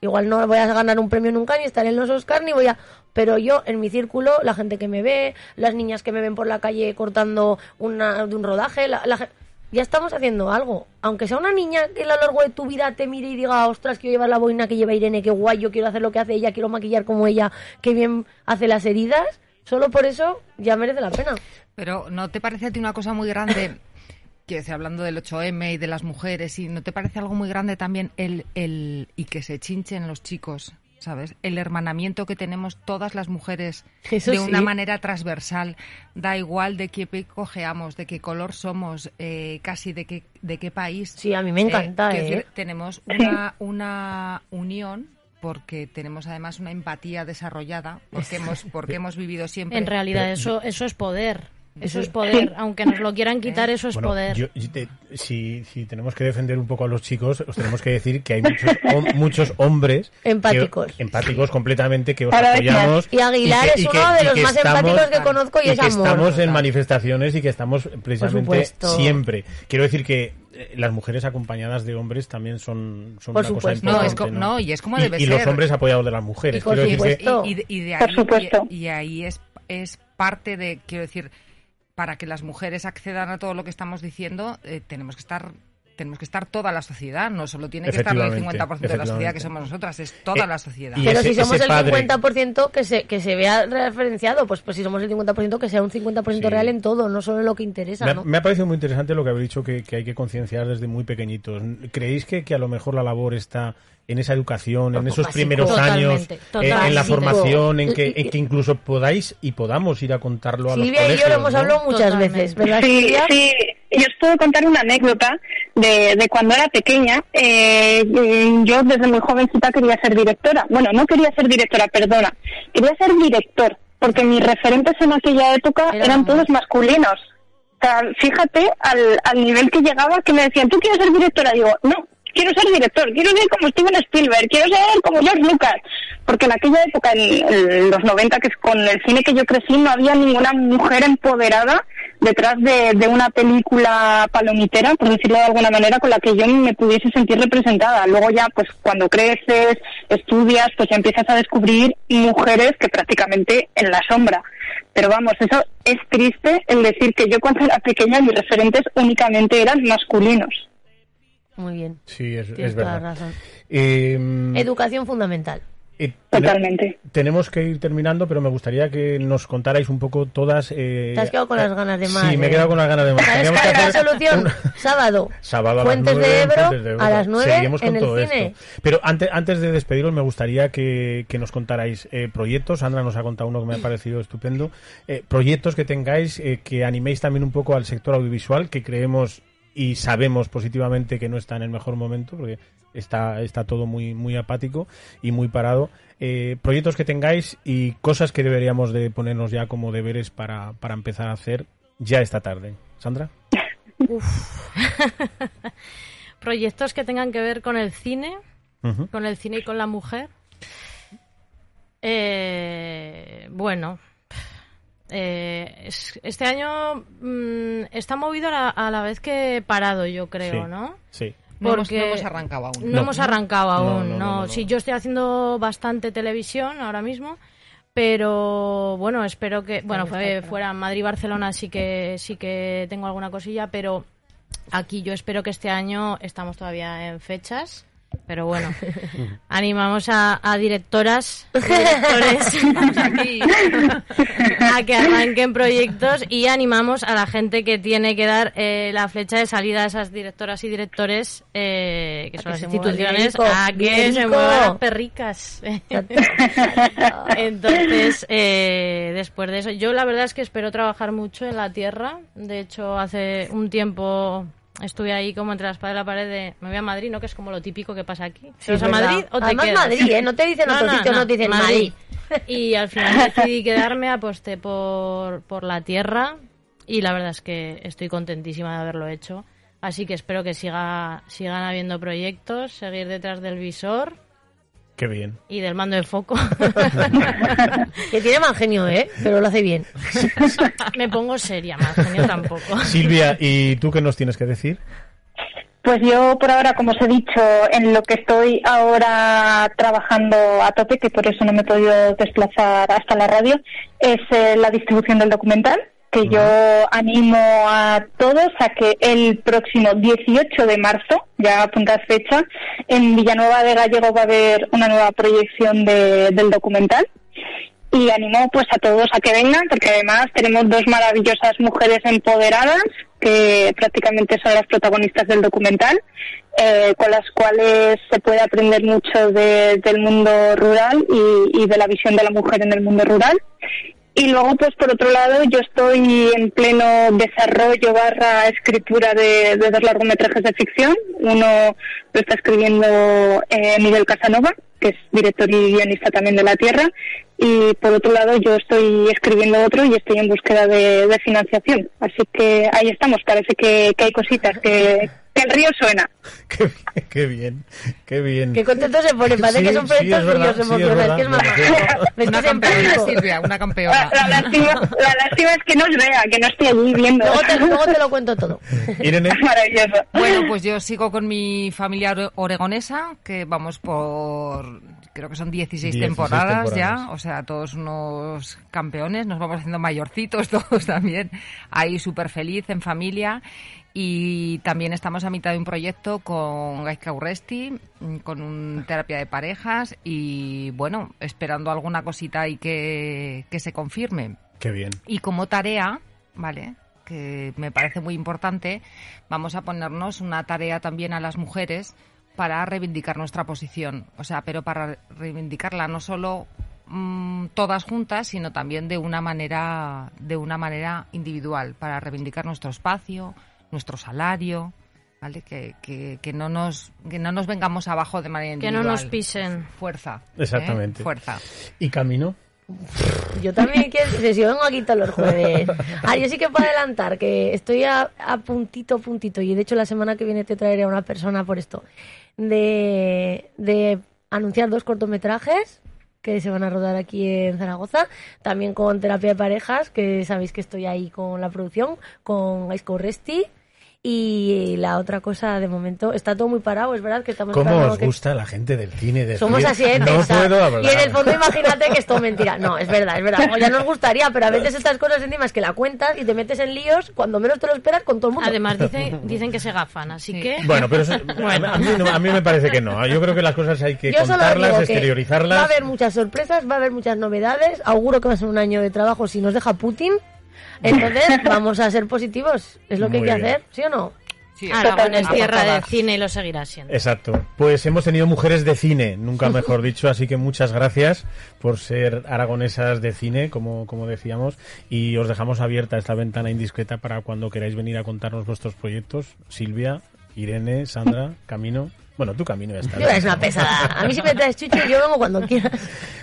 Igual no voy a ganar un premio nunca, ni estaré en los Oscars, ni voy a... Pero yo, en mi círculo, la gente que me ve, las niñas que me ven por la calle cortando una, de un rodaje, la, la ya estamos haciendo algo. Aunque sea una niña que a lo largo de tu vida te mire y diga, ostras, quiero llevar la boina que lleva Irene, qué guay, yo quiero hacer lo que hace ella, quiero maquillar como ella, qué bien hace las heridas, solo por eso ya merece la pena. Pero ¿no te parece a ti una cosa muy grande? [coughs] Quiero decir, hablando del 8M y de las mujeres, ¿y no te parece algo muy grande también el, el y que se chinchen los chicos? ¿Sabes? El hermanamiento que tenemos todas las mujeres [laughs] Eso de sí. una manera transversal. Da igual de qué pico cojeamos, de qué color somos, eh, casi de qué, de qué país. Sí, a mí me encanta, quiero ¿eh? decir, tenemos una, una unión porque tenemos además una empatía desarrollada, porque [laughs] hemos, porque hemos vivido siempre. En realidad, eso, eso es poder. Eso es poder, [laughs] aunque nos lo quieran quitar, eso es Bueno, poder. yo- yo te- si, si tenemos que defender un poco a los chicos, os tenemos que decir que hay muchos, hom- [laughs] muchos hombres que- Empáticos. empáticos completamente que os apoyamos Y Aguilar que- es que- uno de los más estamos- empáticos que conozco y, y es que amor. estamos en manifestaciones y que estamos precisamente siempre. Quiero decir que eh, las mujeres acompañadas de hombres también son, son Por una cosa supuesto. No, importante. es co- no, y es como Y- debe y los ser. hombres apoyados de las mujeres. Y por Quiero decir que- supuesto. Y, y de- y de Por ahí, supuesto. y, y ahí es, es parte de, quiero decir, para que las mujeres accedan a todo lo que estamos diciendo, eh, tenemos que estar tenemos que estar toda la sociedad, no solo tiene que estar el Efectivamente, 50% de la sociedad que somos nosotras, es toda Eh, la sociedad. y Pero ese- si somos el padre- 50% que se, que se vea referenciado, pues, pues si somos el 50% que sea un 50% Sí. real en todo, no solo en lo que interesa, Me ha, ¿no? me ha parecido muy interesante lo que habéis dicho que, que hay que concienciar desde muy pequeñitos. ¿Creéis que, que a lo mejor la labor está en esa educación, en esos Básico. primeros Totalmente, años, eh, en la formación, en que, Y- en que incluso podáis y podamos ir a contarlo a Silvia los y yo colegios? lo hemos ¿no? hablado muchas Totalmente. veces, ¿verdad, Sí, Silvia? sí. Yo os puedo contar una anécdota de, de cuando era pequeña. Eh, yo desde muy jovencita quería ser directora. Bueno, no quería ser directora, perdona. Quería ser director, porque mis referentes en aquella época Eran eran todos masculinos. O sea, fíjate al, al nivel que llegaba que me decían, ¿tú quieres ser directora? Digo, no, quiero ser director, quiero ser como Steven Spielberg, quiero ser como George Lucas. Porque en aquella época, en, los 90, que es con el cine que yo crecí, no había ninguna mujer empoderada detrás de, de una película palomitera, por decirlo de alguna manera, con la que yo me pudiese sentir representada. Luego ya, pues cuando creces, estudias, pues ya empiezas a descubrir mujeres que prácticamente en la sombra. Pero vamos, eso es triste el decir que yo cuando era pequeña mis referentes únicamente eran masculinos. Muy bien, Sí, es, tienes es toda la verdad. razón. Eh, Educación fundamental. eh, Totalmente. Tenemos que ir terminando, pero me gustaría que nos contarais un poco todas. eh, Te has quedado con las ganas de más, Sí, me he ¿eh? quedado con las ganas de más. ¿Sabes cuál es la solución? un- [laughs] Sábado. Sábado a Fuentes las nueve, de en Ebro, Fuentes de Ebro. a las nueve Seguimos con en el todo cine. esto. Pero antes, antes de despediros, me gustaría que, que nos contarais eh, proyectos. Sandra nos ha contado uno que me ha parecido estupendo. Eh, proyectos que tengáis, eh, que animéis también un poco al sector audiovisual, que creemos y sabemos positivamente que no está en el mejor momento, porque está, está todo muy, muy apático y muy parado. Eh, proyectos que tengáis y cosas que deberíamos de ponernos ya como deberes para, para empezar a hacer ya esta tarde. Sandra. [laughs] Proyectos que tengan que ver con el cine, con el cine y con la mujer. Eh, bueno, eh, es- este año mm, está movido a la, a la vez que parado, yo creo, Sí. ¿no? Sí. no, hemos, porque- no hemos arrancado aún. No, No. hemos arrancado aún, no, no, no, no, no. Sí, yo estoy haciendo bastante televisión ahora mismo, pero bueno, espero que, bueno, fue- fuera Madrid Barcelona sí que sí que tengo alguna cosilla, pero aquí yo espero que este año estamos todavía en fechas. Pero bueno, [laughs] animamos a, a directoras, [laughs] directores [laughs] a que arranquen proyectos y animamos a la gente que tiene que dar eh, la flecha de salida a esas directoras y directores, eh, que A son que las instituciones, a que se muevan las perricas. Entonces, eh, después de eso, yo la verdad es que espero trabajar mucho en la tierra. De hecho, hace un tiempo estuve ahí como entre la espada y la pared de me voy a Madrid, ¿no? Que es como lo típico que pasa aquí. ¿Te vas a. Madrid o te Además, quedas? Madrid, ¿eh? No te dicen [laughs] otro sitio, no te dicen Madrid. [laughs] Y al final decidí quedarme, aposté por, por la tierra y la verdad es que estoy contentísima de haberlo hecho. Así que espero que siga, sigan habiendo proyectos, seguir detrás del visor Qué bien. y del mando de foco. [laughs] Que tiene mal genio, ¿eh? Pero lo hace bien. Me pongo seria, más genio tampoco. Silvia, ¿y tú qué nos tienes que decir? Pues yo por ahora, como os he dicho, en lo que estoy ahora trabajando a tope, que por eso no me he podido desplazar hasta la radio, es eh, la distribución del documental, que yo animo a todos a que el próximo 18 de marzo, ya apuntad fecha, en Villanueva de Gallego va a haber una nueva proyección de- del documental. Y animo pues a todos a que vengan porque además tenemos dos maravillosas mujeres empoderadas que prácticamente son las protagonistas del documental eh, con las cuales se puede aprender mucho de- del mundo rural y, y de la visión de la mujer en el mundo rural Y luego, pues por otro lado, yo estoy en pleno desarrollo barra escritura de, dos largometrajes de ficción. Uno lo está escribiendo eh, Miguel Casanova, que es director y guionista también de La Tierra. Y por otro lado, yo estoy escribiendo otro y estoy en búsqueda de, financiación. Así que ahí estamos, parece que hay cositas, que, que el río suena. [laughs] Qué bien, qué bien, qué bien. Qué contento se pone, parece Sí, que son proyectos suyos sí, es emocionales, que es. Me [laughs] Una campeona. Silvia, una La, campeona. la lástima, la lástima es que no os vea, que no estoy allí viendo. Luego te, luego te lo cuento todo. [laughs] Irene, Maravilloso. Bueno, pues yo sigo con mi familia ore- oregonesa, que vamos por, creo que son 16, 16 temporadas, temporadas. ya, o sea, todos unos campeones, nos vamos haciendo mayorcitos todos también, ahí súper feliz en familia. Y también estamos a mitad de un proyecto con Gaizka Urresti, mm, con un terapia de parejas y bueno, esperando alguna cosita ahí que, que se confirme. qué bien. Y como tarea, ¿vale? Que me parece muy importante, vamos a ponernos una tarea también a las mujeres para reivindicar nuestra posición. O sea, pero para reivindicarla no solo mm, todas juntas, sino también de una manera, de una manera individual, para reivindicar nuestro espacio, nuestro salario, ¿vale? Que, que, que no nos, que no nos vengamos abajo de manera Que individual. no nos pisen. Fuerza. ¿eh? Exactamente. Fuerza. ¿Y camino? Yo también quiero, si yo vengo aquí todos los jueves. Ah, yo sí que puedo adelantar que estoy a, a puntito, puntito, y de hecho la semana que viene te traeré a una persona por esto, de, de anunciar dos cortometrajes que se van a rodar aquí en Zaragoza, también con terapia de parejas, que sabéis que estoy ahí con la producción, con Gaisco Resti. Y la otra cosa, de momento, está todo muy parado, es verdad que estamos ¿Cómo os que- gusta la gente del cine? De somos así de No puedo hablar. Y en el fondo imagínate que es todo mentira. No, es verdad, es verdad. O ya nos gustaría, pero a veces estas cosas encima es que la cuentas y te metes en líos cuando menos te lo esperas con todo el mundo. Además, dicen, dicen que se gafan, así Sí. que... Bueno, pero eso- [laughs] a, mí, no- a mí me parece que no. Yo creo que las cosas hay que Yo contarlas, exteriorizarlas. Va a haber muchas sorpresas, va a haber muchas novedades. Auguro que va a ser un año de trabajo si nos deja Putin. Entonces, vamos a ser positivos. Es lo que hay que bien. hacer, ¿sí o no? Sí, Aragón es tierra de cine y lo seguirá siendo. Exacto. Pues hemos tenido mujeres de cine, nunca mejor dicho, así que muchas gracias por ser aragonesas de cine, como, como decíamos, y os dejamos abierta esta ventana indiscreta para cuando queráis venir a contarnos vuestros proyectos. Silvia, Irene, Sandra, [laughs] Camino. Bueno, tu Camino ya está. Es una pesada. A mí si me traes chucho, yo vengo cuando quieras.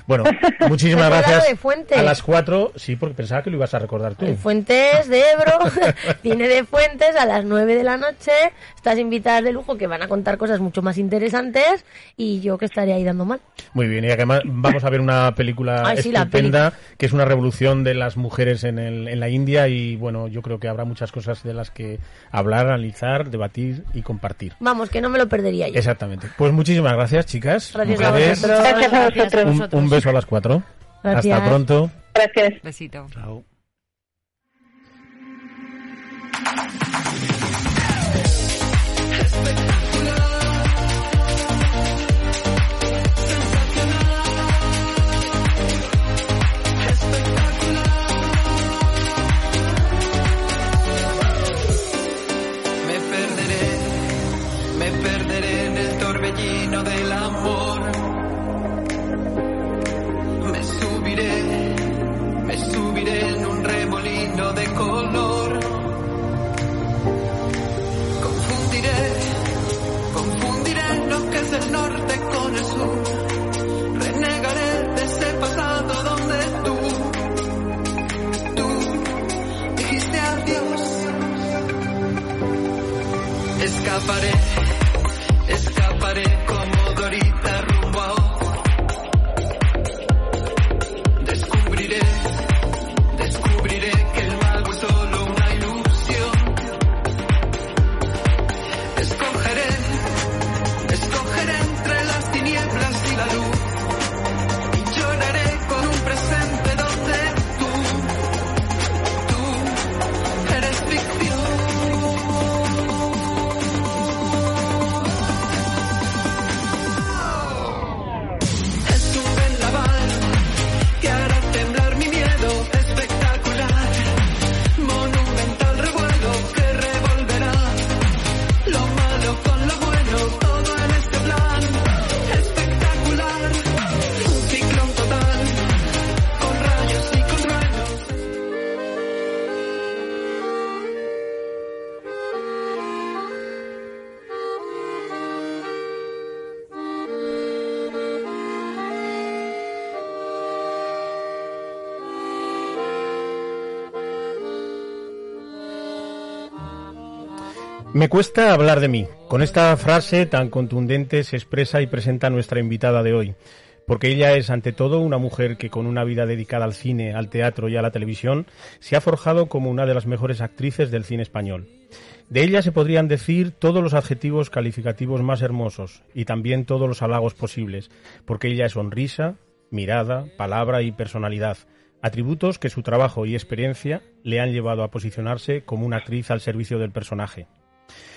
Bueno, muchísimas [laughs] gracias. de Fuentes. A las cuatro, sí, porque pensaba que lo ibas a recordar tú. En Fuentes de Ebro, [laughs] cine de Fuentes a las 9 de la noche. Estas invitadas de lujo que van a contar cosas mucho más interesantes y yo que estaré ahí dando mal. Muy bien, y además vamos a ver una película [laughs] Ay, sí, la estupenda, que es una revolución de las mujeres en, el- en la India y bueno, yo creo que habrá muchas cosas de las que hablar, analizar, debatir y compartir. Vamos, que no me lo perdería yo. Exactamente. Pues muchísimas gracias, chicas. Gracias a mujeres. a Gracias a vosotros. Un, un beso a las cuatro. Gracias. Hasta pronto. Gracias. Besito. Chao. Me cuesta hablar de mí. Con esta frase tan contundente se expresa y presenta nuestra invitada de hoy, porque ella es ante todo una mujer que con una vida dedicada al cine, al teatro y a la televisión se ha forjado como una de las mejores actrices del cine español. De ella se podrían decir todos los adjetivos calificativos más hermosos y también todos los halagos posibles, porque ella es sonrisa, mirada, palabra y personalidad, atributos que su trabajo y experiencia le han llevado a posicionarse como una actriz al servicio del personaje.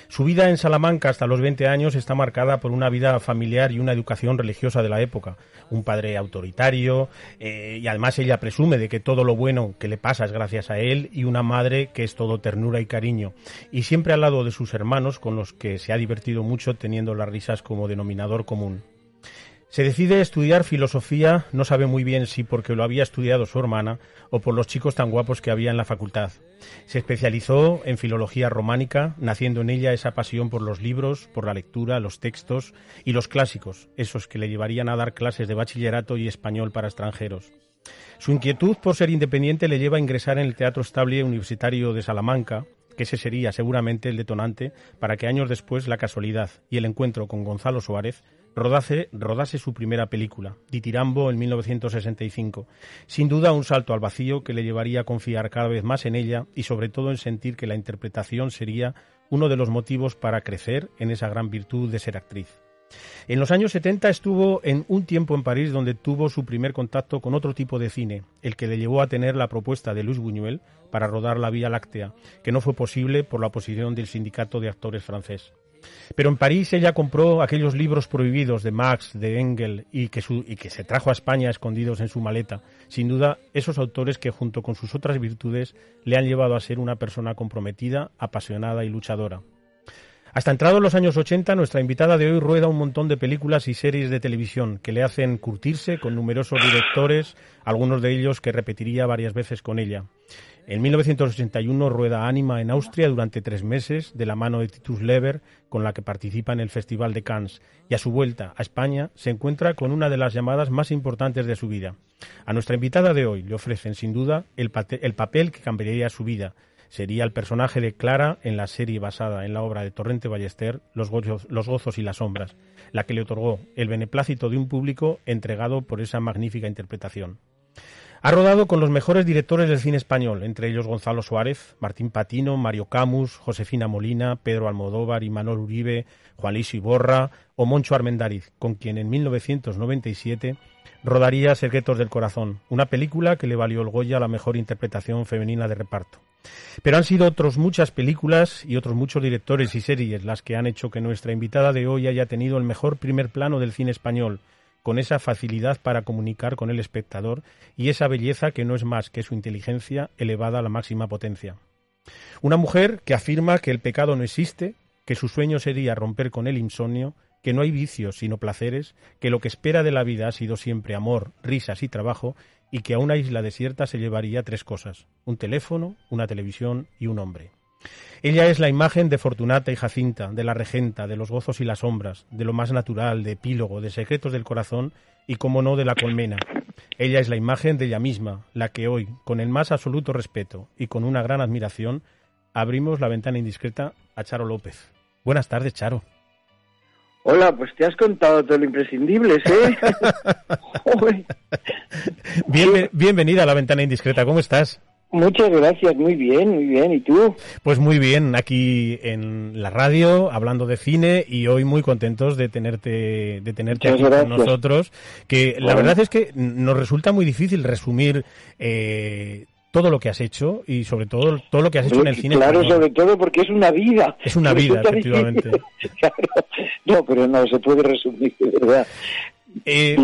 Su vida en Salamanca hasta los 20 años está marcada por una vida familiar y una educación religiosa de la época. Un padre autoritario eh, y además ella presume de que todo lo bueno que le pasa es gracias a él y una madre que es todo ternura y cariño. Y siempre al lado de sus hermanos con los que se ha divertido mucho teniendo las risas como denominador común. Se decide estudiar filosofía, no sabe muy bien si porque lo había estudiado su hermana o por los chicos tan guapos que había en la facultad. Se especializó en filología románica, naciendo en ella esa pasión por los libros, por la lectura, los textos y los clásicos, esos que le llevarían a dar clases de bachillerato y español para extranjeros. Su inquietud por ser independiente le lleva a ingresar en el Teatro Estable Universitario de Salamanca, que ese sería seguramente el detonante para que años después la casualidad y el encuentro con Gonzalo Suárez rodase, rodase su primera película, Ditirambo, en 1965. Sin duda un salto al vacío que le llevaría a confiar cada vez más en ella y sobre todo en sentir que la interpretación sería uno de los motivos para crecer en esa gran virtud de ser actriz. En los años 70 estuvo en un tiempo en París donde tuvo su primer contacto con otro tipo de cine, el que le llevó a tener la propuesta de Luis Buñuel para rodar La Vía Láctea, que no fue posible por la oposición del sindicato de actores francés. Pero en París ella compró aquellos libros prohibidos de Marx, de Engel y que, y que se trajo a España escondidos en su maleta. Sin duda, esos autores que junto con sus otras virtudes le han llevado a ser una persona comprometida, apasionada y luchadora. Hasta entrados los años 80, nuestra invitada de hoy rueda un montón de películas y series de televisión que le hacen curtirse con numerosos directores, algunos de ellos que repetiría varias veces con ella. En 1981 rueda Anima en Austria durante tres meses de la mano de Titus Lever, con la que participa en el Festival de Cannes, y a su vuelta a España se encuentra con una de las llamadas más importantes de su vida. A nuestra invitada de hoy le ofrecen sin duda el, el papel que cambiaría su vida. Sería el personaje de Clara en la serie basada en la obra de Torrente Ballester, los gozos y las sombras, la que le otorgó el beneplácito de un público entregado por esa magnífica interpretación. Ha rodado con los mejores directores del cine español, entre ellos Gonzalo Suárez, Martín Patino, Mario Camus, Josefina Molina, Pedro Almodóvar y Manuel Uribe, Juan Luis Iborra o Moncho Armendáriz, con quien en 1997 rodaría Secretos del Corazón, una película que le valió el Goya la mejor interpretación femenina de reparto. Pero han sido otros muchas películas y otros muchos directores y series las que han hecho que nuestra invitada de hoy haya tenido el mejor primer plano del cine español, con esa facilidad para comunicar con el espectador y esa belleza que no es más que su inteligencia elevada a la máxima potencia. Una mujer que afirma que el pecado no existe, que su sueño sería romper con el insomnio, que no hay vicios sino placeres, que lo que espera de la vida ha sido siempre amor, risas y trabajo, y que a una isla desierta se llevaría tres cosas un teléfono, una televisión y un hombre. Ella es la imagen de Fortunata y Jacinta, de la regenta, de los gozos y las sombras, de lo más natural, de epílogo, de secretos del corazón y, como no, de la colmena. Ella es la imagen de ella misma, la que hoy, con el más absoluto respeto y con una gran admiración, abrimos la ventana indiscreta a Charo López. Buenas tardes, Charo. Hola, pues te has contado todo lo imprescindible, [laughs] [laughs] ¿eh? bienvenida a la ventana indiscreta, ¿cómo estás? Muchas gracias, muy bien, muy bien. ¿Y tú? Pues muy bien, aquí en la radio, hablando de cine y hoy muy contentos de tenerte, de tenerte aquí con nosotros. Que la verdad es que nos resulta muy difícil resumir eh, todo lo que has hecho y sobre todo todo lo que has hecho en el cine. Claro, sobre todo porque es una vida. Es una vida, efectivamente. [laughs] No, pero no se puede resumir, de verdad. Eh,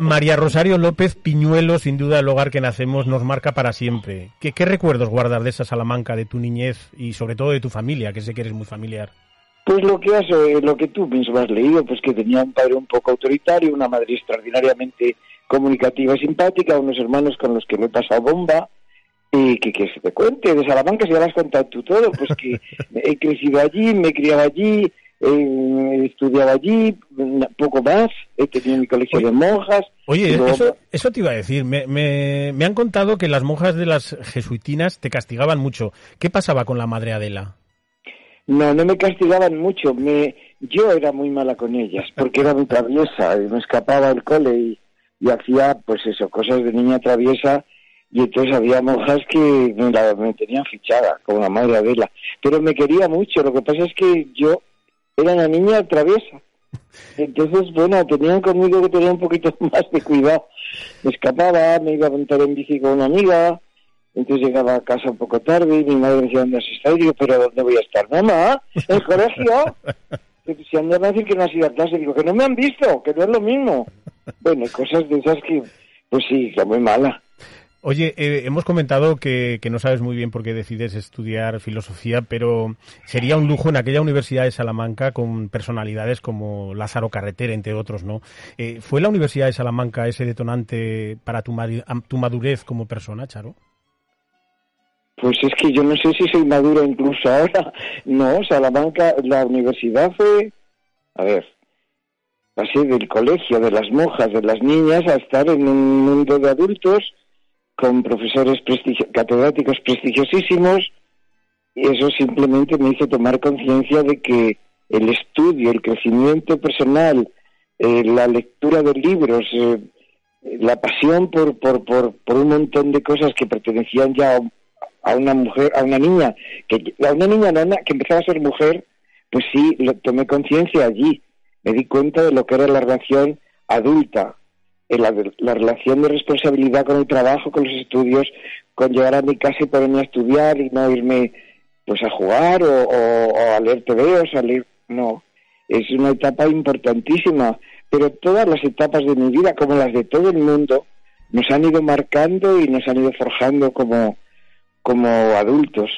María Rosario López Piñuelo, sin duda el hogar que nacemos, nos marca para siempre. ¿Qué, recuerdos guardas de esa Salamanca, de tu niñez y sobre todo de tu familia, que sé que eres muy familiar? Pues lo que has, eh, lo que tú mismo has leído, pues que tenía un padre un poco autoritario, una madre extraordinariamente comunicativa y simpática, unos hermanos con los que me he pasado bomba, y que, que se te cuente de Salamanca, si ya lo has contado tú todo, pues que [laughs] he crecido allí, me he criado allí, he estudiado allí, poco más, he tenido mi colegio de monjas. Oye, eso, eso te iba a decir, me, me, me han contado que las monjas de las jesuitinas te castigaban mucho. ¿Qué pasaba con la madre Adela? No, no me castigaban mucho. Me, yo era muy mala con ellas, porque era muy [laughs] traviesa me escapaba del cole y, y hacía, pues eso, cosas de niña traviesa. Y entonces había monjas que me, la, me tenían fichada, como la madre Adela. Pero me quería mucho. Lo que pasa es que yo era una niña traviesa. [laughs] Entonces, bueno, tenían conmigo que tener un poquito [laughs] más de cuidado. Me escapaba, me iba a montar en bici con una amiga, entonces llegaba a casa un poco tarde y mi madre me decía, ¿dónde has estado? Y digo, ¿pero dónde voy a estar? Mamá, en el colegio. [laughs] Si andan a decir que no has ido a clase, digo, que no me han visto, que no es lo mismo. Bueno, cosas de esas que, pues sí, que muy mala. Oye, eh, hemos comentado que, no sabes muy bien por qué decides estudiar filosofía, pero sería un lujo en aquella Universidad de Salamanca con personalidades como Lázaro Carreter, entre otros, ¿no? Eh, ¿Fue la Universidad de Salamanca ese detonante para tu, madurez como persona, Charo? Pues es que yo no sé si soy maduro incluso ahora. [laughs] No, Salamanca, la universidad fue, a ver, pasé del colegio, de las monjas, de las niñas, a estar en un mundo de adultos con profesores prestigio- catedráticos prestigiosísimos y eso simplemente me hizo tomar conciencia de que el estudio, el crecimiento personal, eh, la lectura de libros, eh, la pasión por, por, por, por un montón de cosas que pertenecían ya a, un- a una mujer, a una niña, que a una niña nana que empezaba a ser mujer, pues sí, lo, tomé conciencia allí. Me di cuenta de lo que era la relación adulta, la, la relación de responsabilidad con el trabajo, con los estudios, con llegar a mi casa y ponerme a estudiar y no irme pues a jugar o, o- o a leer TVOs, a leer... No, es una etapa importantísima, pero todas las etapas de mi vida, como las de todo el mundo, nos han ido marcando y nos han ido forjando como, como adultos.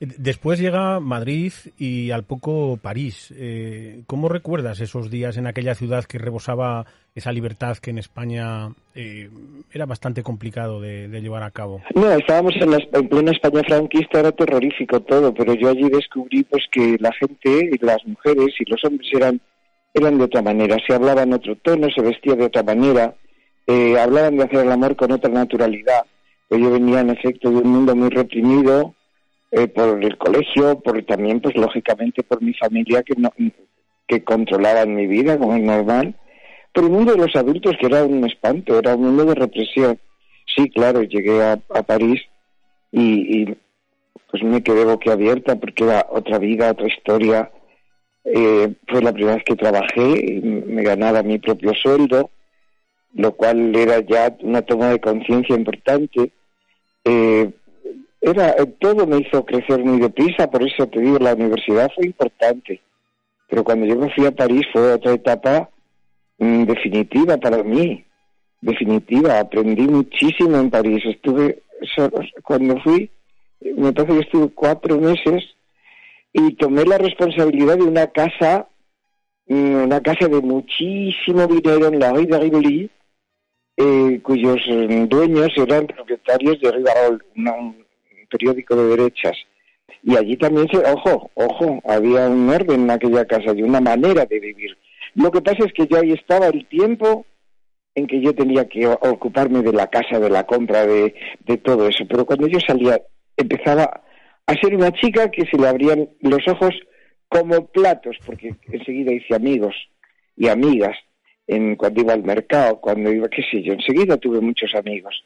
Después llega Madrid y al poco París. Eh, ¿Cómo recuerdas esos días en aquella ciudad que rebosaba esa libertad que en España eh, era bastante complicado de, de llevar a cabo? No, estábamos en, la, en plena España franquista, era terrorífico todo, pero yo allí descubrí pues que la gente, las mujeres y los hombres eran, eran de otra manera, se hablaba en otro tono, se vestía de otra manera, eh, hablaban de hacer el amor con otra naturalidad. Yo venía en efecto de un mundo muy reprimido eh, por el colegio, por también pues lógicamente por mi familia que no, que controlaban mi vida como es normal, pero el mundo de los adultos que era un espanto, era un mundo de represión. Sí, claro, llegué a, París y, y, pues me quedé boquiabierta porque era otra vida, otra historia. Eh, fue la primera vez que trabajé y me ganaba mi propio sueldo, lo cual era ya una toma de conciencia importante. Eh, era todo me hizo crecer muy deprisa, por eso te digo, la universidad fue importante. Pero cuando yo me fui a París fue otra etapa mm, definitiva para mí, definitiva. Aprendí muchísimo en París. Estuve, cuando fui, me parece que estuve cuatro meses y tomé la responsabilidad de una casa, mm, una casa de muchísimo dinero en la rue de Rivoli, eh, cuyos eh, dueños eran propietarios de Rivarol, una- un periódico de derechas. Y allí también se, ojo, ojo, había un orden en aquella casa y una manera de vivir. Lo que pasa es que yo ahí estaba el tiempo en que yo tenía que ocuparme de la casa, de la compra, de, de todo eso. Pero cuando yo salía, empezaba a ser una chica que se le abrían los ojos como platos, porque enseguida hice amigos y amigas en, cuando iba al mercado, cuando iba, qué sé yo, enseguida tuve muchos amigos.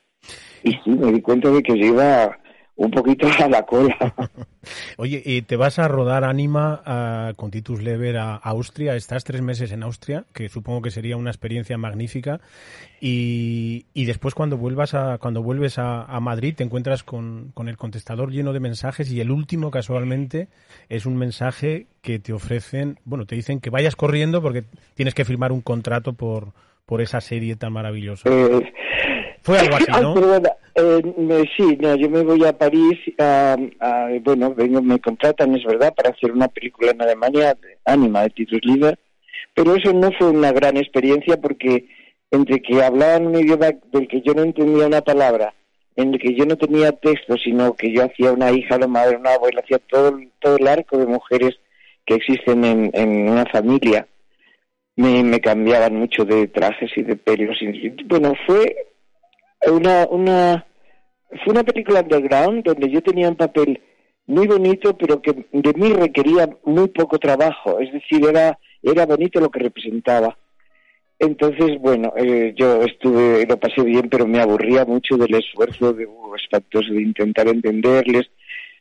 Y sí, me di cuenta de que yo iba un poquito a la cola. [laughs] Oye, y te vas a rodar Anima a- con Titus Lever a Austria. Estás tres meses en Austria, que supongo que sería una experiencia magnífica. Y, y después cuando vuelvas a, cuando vuelves a, a Madrid te encuentras con, con el contestador lleno de mensajes y el último casualmente es un mensaje que te ofrecen, bueno, te dicen que vayas corriendo porque tienes que firmar un contrato por, por esa serie tan maravillosa. Eh, Fue algo [laughs] así, ¿no? Eh, sí, no, yo me voy a París, a, bueno, vengo, me contratan, es verdad, para hacer una película en Alemania, Anima, de Titus Lieder, pero eso no fue una gran experiencia porque entre que hablaban un idioma del que yo no entendía una palabra, en el que yo no tenía texto, sino que yo hacía una hija, una madre, una abuela, hacía todo, todo el arco de mujeres que existen en, una familia, me, me cambiaban mucho de trajes y de pelos. y- bueno, fue una, una fue una película underground donde yo tenía un papel muy bonito, pero que de mí requería muy poco trabajo, es decir, era, era bonito lo que representaba. Entonces, bueno, eh, yo estuve, lo pasé bien, pero me aburría mucho del esfuerzo de los factos de intentar entenderles.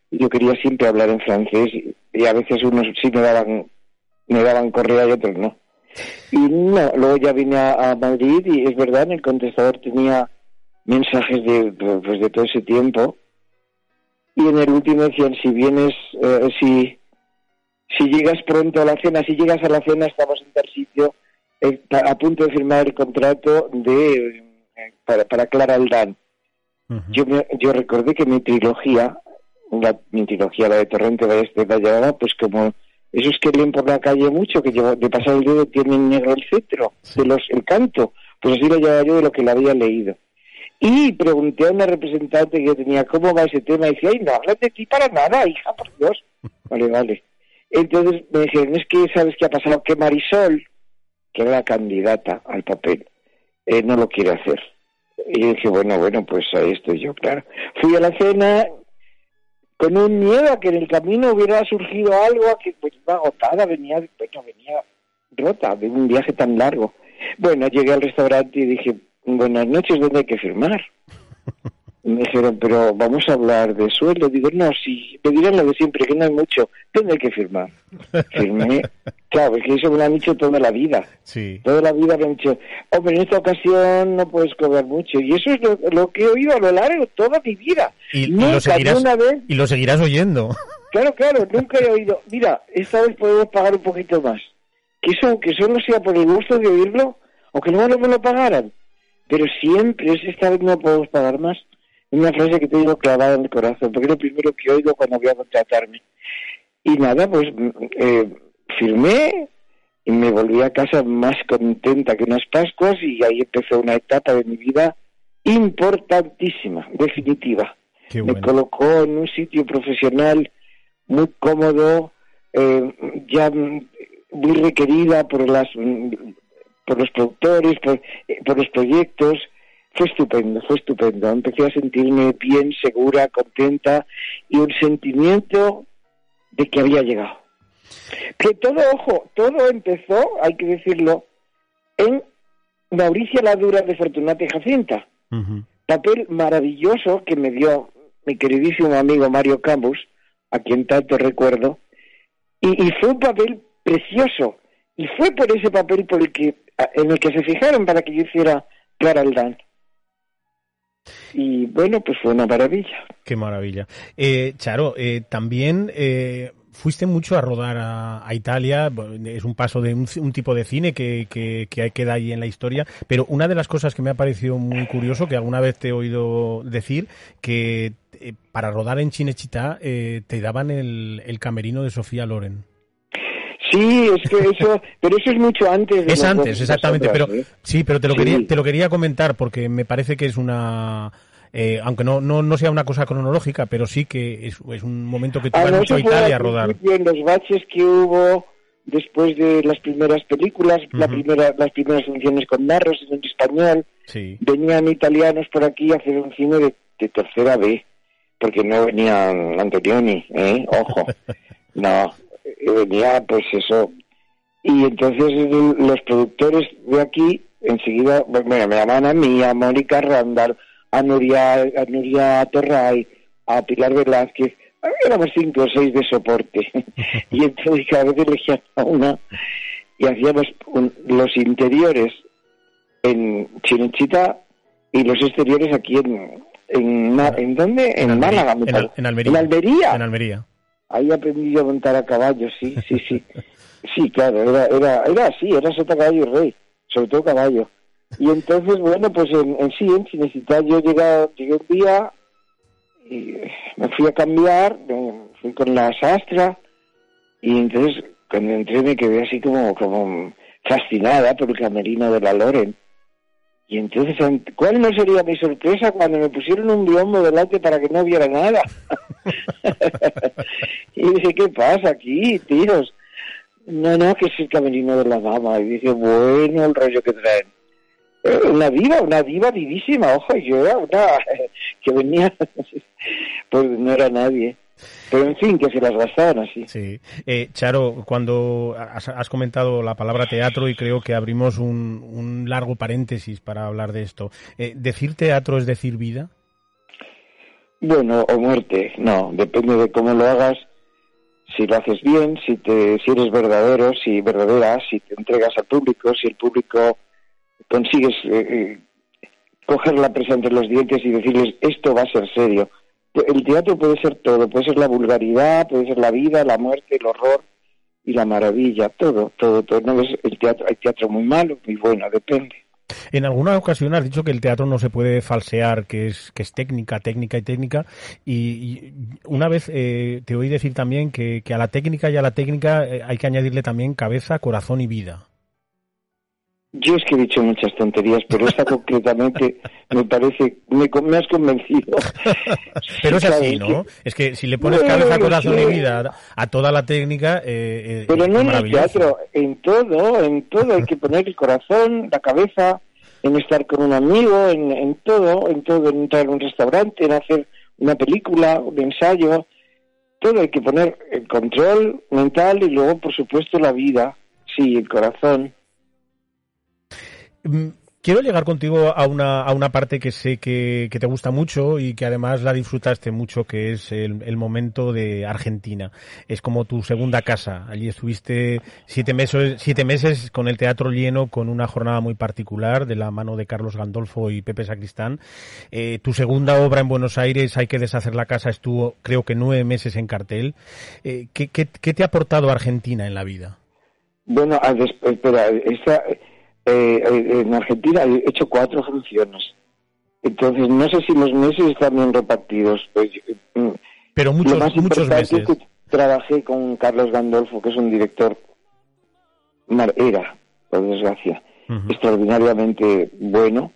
Yo quería siempre hablar en francés y a veces unos sí me daban, me daban correa y otros no. Y no, luego ya vine a, a Madrid y es verdad, en el contestador tenía mensajes de, pues, de todo ese tiempo. Y en el último decían, si vienes, eh, si, si llegas pronto a la cena, si llegas a la cena, estamos en tal sitio, eh, a punto de firmar el contrato de eh, para, para Clara Aldán. yo, me- yo recordé que mi trilogía, la, mi trilogía, la de Torrente Ballester la llevaba, pues como esos que leen por la calle mucho, que llevo- de pasar el dedo tienen negro el cetro, de los, el canto, pues así lo llevaba yo de lo que la había leído. Y pregunté a una representante que tenía cómo va ese tema y decía, ay, no hablas de ti para nada, hija, por Dios. [laughs] Vale, vale. Entonces me dijeron, es que sabes qué ha pasado, que Marisol, que era la candidata al papel, eh, no lo quiere hacer. Y yo dije, bueno, bueno, pues ahí estoy yo, claro. Fui a la cena con un miedo a que en el camino hubiera surgido algo, a que pues iba agotada, venía, bueno, venía rota de un viaje tan largo. Bueno, llegué al restaurante y dije, buenas noches, ¿dónde hay que firmar? Me dijeron, pero vamos a hablar de sueldo. Digo, no, si me dirán lo de siempre, que no hay mucho, ¿dónde hay que firmar? Firmé. Claro, es que eso me lo han dicho toda la vida. Sí. Toda la vida me han dicho, hombre, en esta ocasión no puedes cobrar mucho. Y eso es lo, lo que he oído a lo largo de toda mi vida. Y, Nunca, lo seguirás, una vez, y lo seguirás oyendo. claro, claro, nunca he oído, mira, esta vez podemos pagar un poquito más. Que eso, que solo sea por el gusto de oírlo, o que no me lo pagaran. Pero siempre es esta vez no podemos pagar más. Es una frase que tengo clavada en el corazón, porque es lo primero que oigo cuando voy a contratarme. Y nada, pues eh, firmé y me volví a casa más contenta que unas Pascuas y ahí empezó una etapa de mi vida importantísima, definitiva. Qué Me colocó en un sitio profesional muy cómodo, eh, ya muy requerida por las por los productores, por, eh, por los proyectos. Fue estupendo, fue estupendo. Empecé a sentirme bien, segura, contenta y un sentimiento de que había llegado. Que todo, ojo, todo empezó, hay que decirlo, en Mauricia la Dura de Fortunata y Jacinta. Papel maravilloso que me dio mi queridísimo amigo Mario Campos, a quien tanto recuerdo, y, y fue un papel precioso. Y fue por ese papel por el que, en el que se fijaron para que yo hiciera Clara Aldán. Y bueno, pues fue una maravilla. Qué maravilla. Eh, Charo, eh, también eh, fuiste mucho a rodar a, Italia, es un paso de un, un tipo de cine que, que, que queda ahí en la historia, pero una de las cosas que me ha parecido muy curioso, que alguna vez te he oído decir, que eh, para rodar en Chinechita eh, te daban el, el camerino de Sofía Loren. Sí, es que eso, pero eso es mucho antes. De Es antes, exactamente, pero ¿eh? sí, pero te lo Sí. quería te lo quería comentar porque me parece que es una eh, aunque no, no no sea una cosa cronológica, pero sí que es, es un momento que tú Ah, no, mucho Italia a rodar. En los baches que hubo después de las primeras películas, la Ujú. primera, las primeras funciones con narros en español, Sí. venían italianos por aquí a hacer un cine de, de tercera B, porque no venían Antonioni, ¿eh? Ojo, [laughs] no, eh, venía pues eso. Y entonces los productores de aquí, enseguida, bueno, me llamaban a mí, a Mónica Randall, a Nuria, a Nuria Torray, a Pilar Velázquez, éramos cinco o seis de soporte. [laughs] y entonces cada vez elegían a una y hacíamos un- los interiores en Chinechita y los exteriores aquí en en, Ma- ¿en dónde? En, Almería, Málaga, me en, Al- parece. en Almería. En Almería. En Almería. Ahí aprendí yo a montar a caballo, sí, sí, sí. Sí, claro, era, era, era así, era sota caballo rey, sobre todo caballo. Y entonces, bueno, pues en, en sí, en Cinecittà yo llegué, llegué un día y me fui a cambiar, fui con la sastra y entonces cuando entré me quedé así como, como fascinada por el camerino de la Loren. Y entonces, ¿cuál no sería mi sorpresa cuando me pusieron un biombo delante para que no viera nada? [laughs] y dije, ¿qué pasa aquí, tíos? No, no, que es el camerino de la dama. Y dije, bueno, el rollo que traen. Eh, Una diva, una diva divísima, ojo, yo era una [laughs] que venía, [laughs] pues no era nadie. Pero en fin, que se las gastaban así. Sí. Eh, Charo, cuando has, has comentado la palabra teatro y creo que abrimos un, un largo paréntesis para hablar de esto. Eh, ¿Decir teatro es decir vida? Bueno, o muerte, no, depende de cómo lo hagas, si lo haces bien, si, te, si eres verdadero, si verdadera, si te entregas al público, si el público consigues eh, eh, coger la presa entre los dientes y decirles esto va a ser serio. El teatro puede ser todo, puede ser la vulgaridad, puede ser la vida, la muerte, el horror y la maravilla, todo, todo, todo. No el teatro, hay teatro muy malo, muy bueno, depende. En alguna ocasión has dicho que el teatro no se puede falsear, que es, que es técnica, técnica y técnica. Y, una vez eh, te oí decir también que, que a la técnica y a la técnica eh, hay que añadirle también cabeza, corazón y vida. Yo es que he dicho muchas tonterías, pero esta concretamente [laughs] me parece, me, me has convencido. [laughs] Pero es así, ¿Sabes ¿no? Es que si le pones cabeza, corazón y vida a toda la técnica, eh, eh, Pero no en el teatro, en todo, en todo hay que poner el corazón, la cabeza, en estar con un amigo, en, en todo, en todo, en entrar a un restaurante, en hacer una película, un ensayo, todo hay que poner el control mental y luego, por supuesto, la vida, sí, el corazón. Mm, Quiero llegar contigo a una, a una parte que sé que, que te gusta mucho y que además la disfrutaste mucho, que es el, momento de Argentina. Es como tu segunda casa. Allí estuviste siete meses, siete meses con el teatro lleno, con una jornada muy particular de la mano de Carlos Gandolfo y Pepe Sacristán. Eh, tu segunda obra en Buenos Aires, Hay que deshacer la casa, estuvo creo que nueve meses en cartel. Eh, ¿qué, qué, qué te ha aportado Argentina en la vida? Bueno, espera, esta, eh, eh, en Argentina he hecho cuatro funciones. Entonces, no sé si los meses están bien repartidos. Pues, mm, Pero Lo muchos, más muchos meses. es que trabajé con Carlos Gandolfo, que es un director, era, por desgracia, extraordinariamente bueno.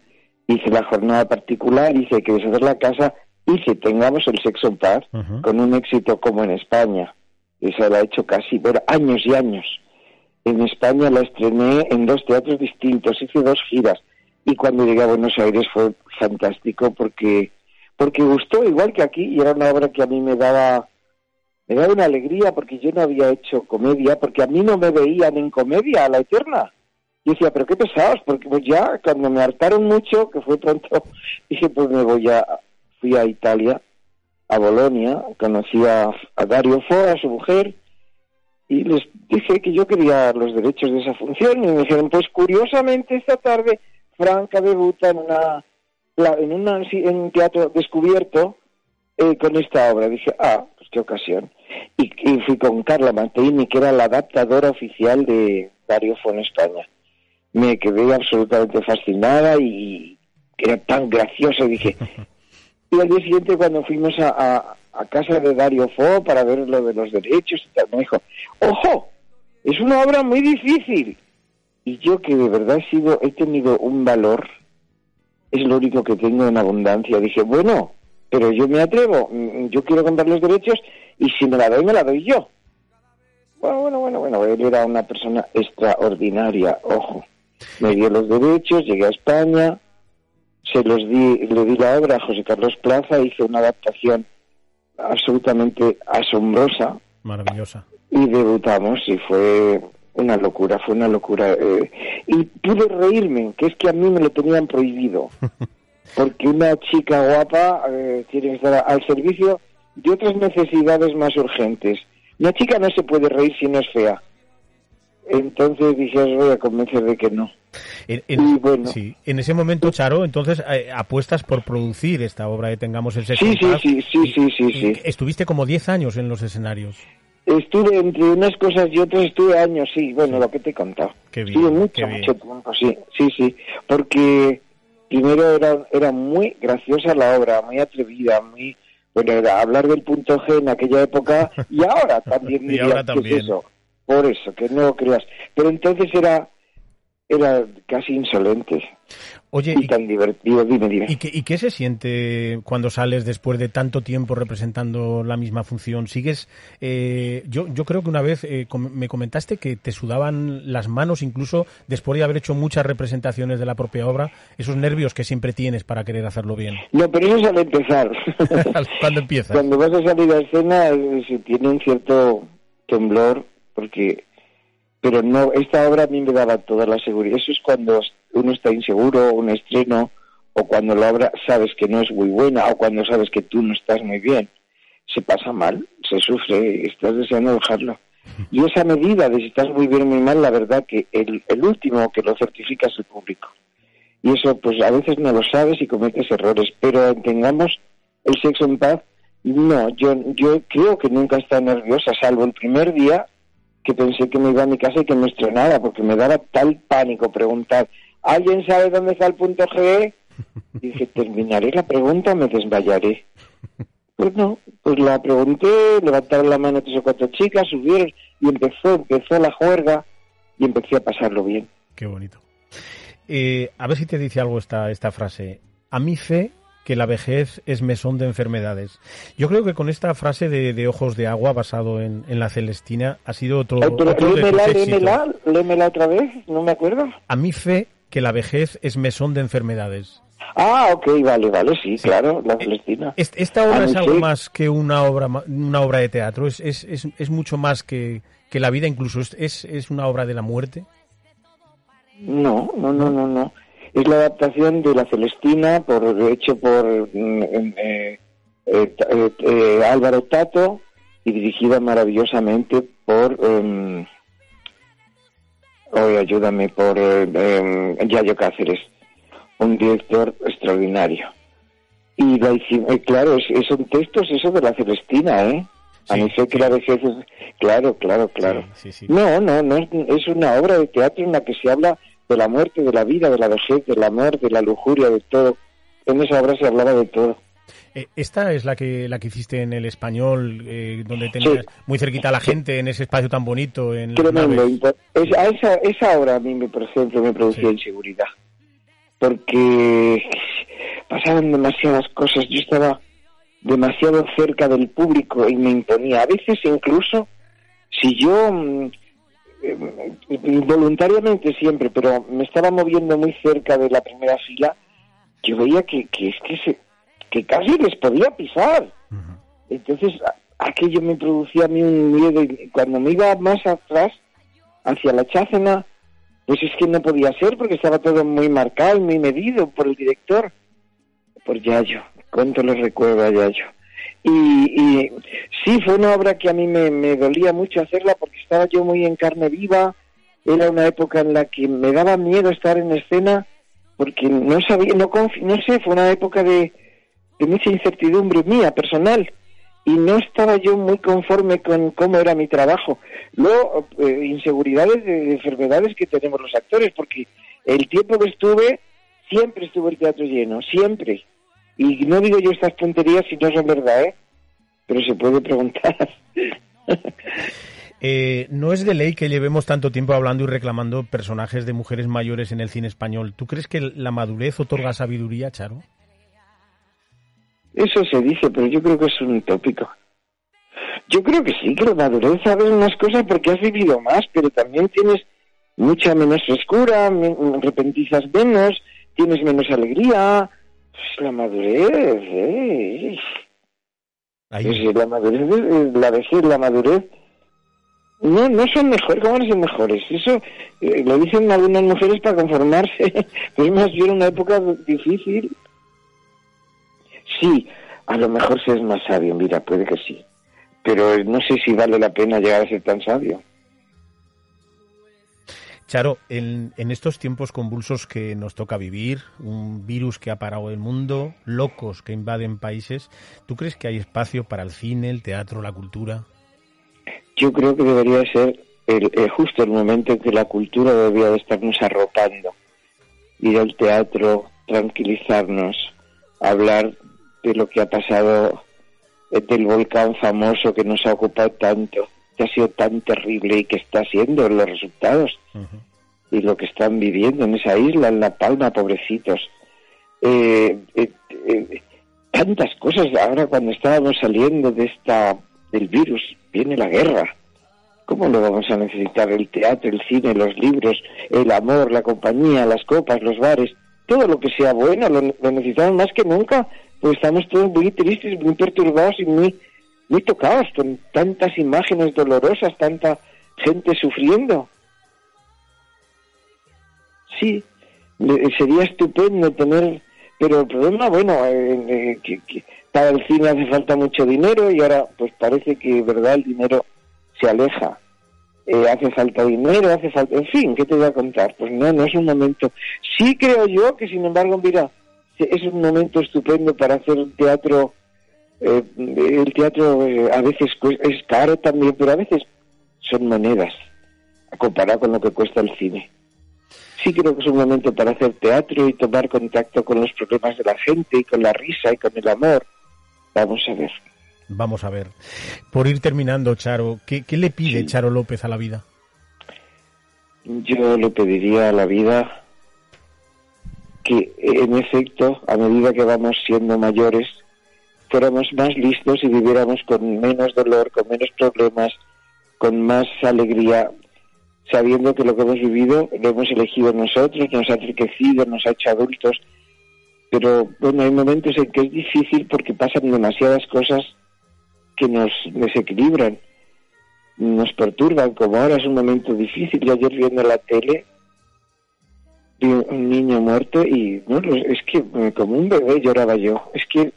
Hice la jornada particular, hice que deshacer la casa, hice Tengamos el sexo en paz, con un éxito como en España. Esa la he hecho casi, bueno, años y años. En España la estrené en dos teatros distintos, hice dos giras. Y cuando llegué a Buenos Aires fue fantástico porque, porque gustó igual que aquí y era una obra que a mí me daba, me daba una alegría porque yo no había hecho comedia, porque a mí no me veían en comedia a la eterna. Y decía, pero qué pesados, porque pues ya cuando me hartaron mucho, que fue pronto, [laughs] dije, pues me voy a, fui a Italia, a Bolonia, conocí a, a Dario Fo, a su mujer, y les dije que yo quería los derechos de esa función y me dijeron, pues curiosamente esta tarde Franca debuta en una en, una, en un teatro descubierto eh, con esta obra. Dije, ah, pues qué ocasión. Y, y fui con Carla Manteini, que era la adaptadora oficial de Dario Fo en España. Me quedé absolutamente fascinada y era tan gracioso, dije. [laughs] Y al día siguiente cuando fuimos a, a- a casa de Dario Fo para ver lo de los derechos y tal, me dijo, ojo, es una obra muy difícil. Y yo que de verdad he sido, he tenido un valor, es lo único que tengo en abundancia. Dije, bueno, pero yo me atrevo, mm, yo quiero comprar los derechos y si me la doy, me la doy yo. Bueno, bueno, bueno, bueno, él era una persona extraordinaria, ojo. Me dio los derechos, llegué a España, se los di, le di la obra a José Carlos Plaza, hice una adaptación absolutamente asombrosa Maravillosa. y debutamos y fue una locura, fue una locura. eh, y pude reírme, que es que a mí me lo tenían prohibido, [laughs] porque una chica guapa eh, tiene que estar al servicio de otras necesidades más urgentes. Una chica no se puede reír si no es fea. Entonces dije, os voy a convencer de que no. En, en- Y bueno. sí, en ese momento, Charo, entonces eh, apuestas por producir esta obra de Tengamos el Sexo Sí, sí, sí, sí, sí, sí, sí. Estuviste como 10 años en los escenarios. Estuve entre unas cosas y otras, estuve años, sí, bueno, lo que te he contado. Qué bien, Estuve mucho, qué bien. mucho tiempo, sí, sí, sí, porque primero era, era muy graciosa la obra, muy atrevida, muy, bueno, era hablar del punto G en aquella época y ahora también [laughs] Y ahora ¿qué es también. eso? Por eso, que no creas. Pero entonces era, era casi insolente. Oye, y, tan divertido, dime, dime. ¿y qué, ¿y qué se siente cuando sales después de tanto tiempo representando la misma función? ¿Sigues? eh, yo, yo creo que una vez eh, com- me comentaste que te sudaban las manos, incluso después de haber hecho muchas representaciones de la propia obra, esos nervios que siempre tienes para querer hacerlo bien. No, pero eso es al empezar. [laughs] ¿Cuándo empiezas? Cuando vas a salir a escena eh, se tiene un cierto temblor porque pero no esta obra a mí me daba toda la seguridad. Eso es cuando uno está inseguro, un estreno o cuando la obra sabes que no es muy buena o cuando sabes que tú no estás muy bien. Se pasa mal, se sufre, estás deseando dejarlo. Y esa medida de si estás muy bien o muy mal, la verdad que el, último que lo certifica es el público. Y eso pues a veces no lo sabes y cometes errores, pero tengamos el sexo en paz. No, yo, yo creo que nunca estado nerviosa, salvo el primer día que pensé que me iba a mi casa y que me estrenara, porque me daba tal pánico preguntar, ¿alguien sabe dónde está el punto G? Y dije, terminaré la pregunta o me desmayaré. Pues no, pues la pregunté, levantaron la mano tres o cuatro chicas, subieron y empezó, empezó la juerga y empecé a pasarlo bien. Qué bonito. Eh, a ver si te dice algo esta, esta frase. A mi fe que la vejez es mesón de enfermedades. Yo creo que con esta frase de, de ojos de agua basado en, en la Celestina ha sido otro, otro de tus lémela, lémela otra vez, no me acuerdo. A mi fe que la vejez es mesón de enfermedades. Ah, ok, vale, vale, sí, claro, la Celestina. Est- Esta obra A es algo fe- más que una obra, una obra de teatro, es, es, es, es mucho más que, que la vida, incluso es, es, es una obra de la muerte. No, no, no, no, no. Es la adaptación de La Celestina, por hecho por mm, eh, eh, eh, eh, Álvaro Tato y dirigida maravillosamente por, eh, oye, ayúdame, por eh, Yayo Cáceres, un director extraordinario. Y la hicimos, eh, claro, es, es un texto, es eso de La Celestina, ¿eh? A mí sé que la vejez es... Claro, claro, claro. No, no, no es, es una obra de teatro en la que se habla de la muerte, de la vida, de la vejez, del amor, de la lujuria, de todo. En esa obra se hablaba de todo. Eh, esta es la que la que hiciste en el español, eh, donde tenías muy cerquita a la gente, en ese espacio tan bonito, en Tremendo. es- a esa, esa obra a mí, me, por ejemplo, me producía inseguridad. Porque pasaban demasiadas cosas. Yo estaba demasiado cerca del público y me imponía. A veces incluso, si yo, eh, voluntariamente siempre, pero me estaba moviendo muy cerca de la primera fila, yo veía que, que es que, se, que casi les podía pisar. Entonces, aquello me producía a mí un miedo y cuando me iba más atrás, hacia la chácena, pues es que no podía ser porque estaba todo muy marcado y muy medido por el director, por Yayo. ¿Cuánto le recuerdo a Yayo? Y, y sí, fue una obra que a mí me, dolía mucho hacerla porque estaba yo muy en carne viva. Era una época en la que me daba miedo estar en escena porque no sabía, no no sé, fue una época de, mucha incertidumbre mía, personal y no estaba yo muy conforme con cómo era mi trabajo. Luego, eh, inseguridades de, de enfermedades que tenemos los actores, porque el tiempo que estuve, siempre estuvo el teatro lleno, siempre. Y no digo yo estas tonterías si no son verdad, ¿eh? Pero se puede preguntar. [laughs] Eh, no es de ley que llevemos tanto tiempo hablando y reclamando personajes de mujeres mayores en el cine español. ¿Tú crees que la madurez otorga sabiduría, Charo? Eso se dice, pero yo creo que es un tópico. Yo creo que sí, que la madurez sabes unas cosas porque has vivido más, pero también tienes mucha menos frescura, repentizas menos, tienes menos alegría. Pues la madurez, ¿eh? Pues la madurez, eh, la vejez, la madurez. No, no son mejores, ¿cómo no son mejores? Eso eh, lo dicen algunas mujeres para conformarse. [laughs] es más bien una época difícil. Sí, a lo mejor se es más sabio, mira, puede que sí. Pero no sé si vale la pena llegar a ser tan sabio. Charo, en, estos tiempos convulsos que nos toca vivir, un virus que ha parado el mundo, locos que invaden países, ¿tú crees que hay espacio para el cine, el teatro, la cultura? Yo creo que debería ser el, justo el momento en que la cultura debería de estarnos arropando. Ir al teatro, tranquilizarnos, hablar de lo que ha pasado del volcán famoso que nos ha ocupado tanto, que ha sido tan terrible y que está siendo los resultados. y lo que están viviendo en esa isla, en La Palma, pobrecitos. Eh, eh, eh, tantas cosas. Ahora cuando estábamos saliendo de esta del virus, viene la guerra. ¿Cómo lo vamos a necesitar? El teatro, el cine, los libros, el amor, la compañía, las copas, los bares, todo lo que sea bueno, lo, lo necesitamos más que nunca, pues estamos todos muy tristes, muy perturbados y muy, muy tocados con tantas imágenes dolorosas, tanta gente sufriendo. Sí, sería estupendo tener, pero el problema, bueno, eh, eh, que, para el cine hace falta mucho dinero y ahora pues parece que, verdad, el dinero se aleja. Eh, hace falta dinero, hace falta, en fin, ¿qué te voy a contar? Pues no, no es un momento. Sí creo yo que, sin embargo, mira, es un momento estupendo para hacer teatro. Eh, el teatro eh, a veces es caro también, pero a veces son monedas comparado con lo que cuesta el cine. Sí creo que es un momento para hacer teatro y tomar contacto con los problemas de la gente y con la risa y con el amor. Vamos a ver. Vamos a ver. Por ir terminando, Charo, ¿qué, qué le pide Charo López a la vida? Yo le pediría a la vida que, en efecto, a medida que vamos siendo mayores, fuéramos más listos y viviéramos con menos dolor, con menos problemas, con más alegría, sabiendo que lo que hemos vivido lo hemos elegido nosotros, nos ha enriquecido, nos ha hecho adultos. Pero bueno, hay momentos en que es difícil porque pasan demasiadas cosas que nos desequilibran nos perturban, como ahora es un momento difícil. Yo ayer viendo la tele vi un niño muerto y no, es que eh, como un bebé lloraba yo. Es que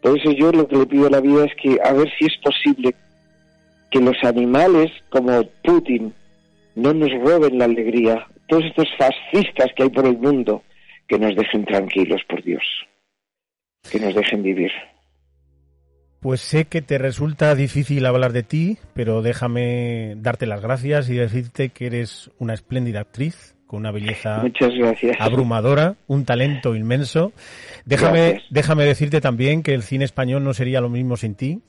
por eso yo lo que le pido a la vida es que a ver si es posible que los animales como Putin no nos roben la alegría. Todos estos fascistas que hay por el mundo, que nos dejen tranquilos, por Dios. Que nos dejen vivir. Pues sé que te resulta difícil hablar de ti, pero déjame darte las gracias y decirte que eres una espléndida actriz con una belleza [laughs] abrumadora, un talento inmenso. Déjame, Gracias. déjame decirte también que el cine español no sería lo mismo sin ti.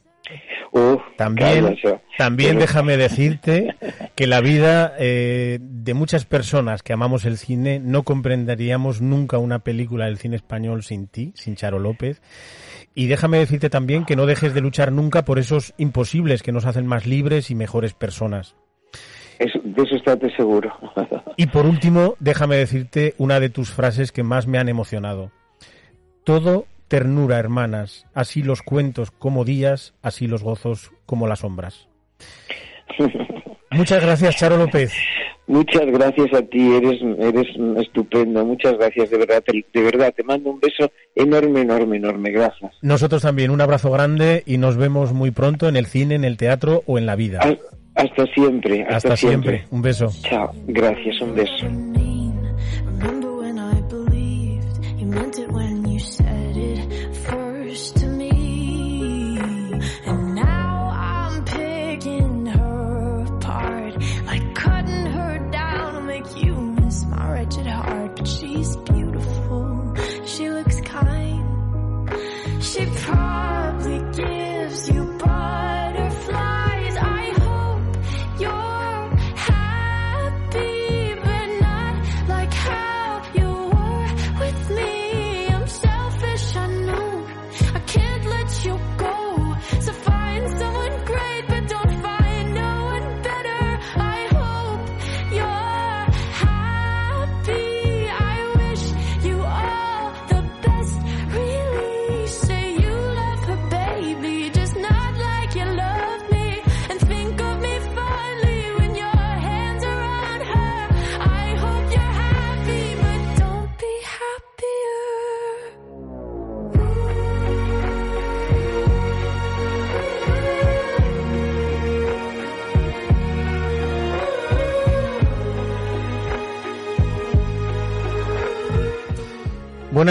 También, también déjame decirte [laughs] que la vida eh, de muchas personas que amamos el cine no comprenderíamos nunca una película del cine español sin ti, sin Charo López. Y déjame decirte también que no dejes de luchar nunca por esos imposibles que nos hacen más libres y mejores personas. Eso- de eso estate seguro. [laughs] Y por último, déjame decirte una de tus frases que más me han emocionado. Todo ternura, hermanas, así los cuentos como días, así los gozos como las sombras. Muchas gracias, Charo López. Muchas gracias a ti, eres, eres estupendo, muchas gracias, de verdad, te, de verdad, te mando un beso enorme, enorme, enorme, gracias. Nosotros también, un abrazo grande y nos vemos muy pronto en el cine, en el teatro o en la vida. Ha- Hasta siempre, hasta, Hasta siempre. Un beso. Chao, gracias, un beso.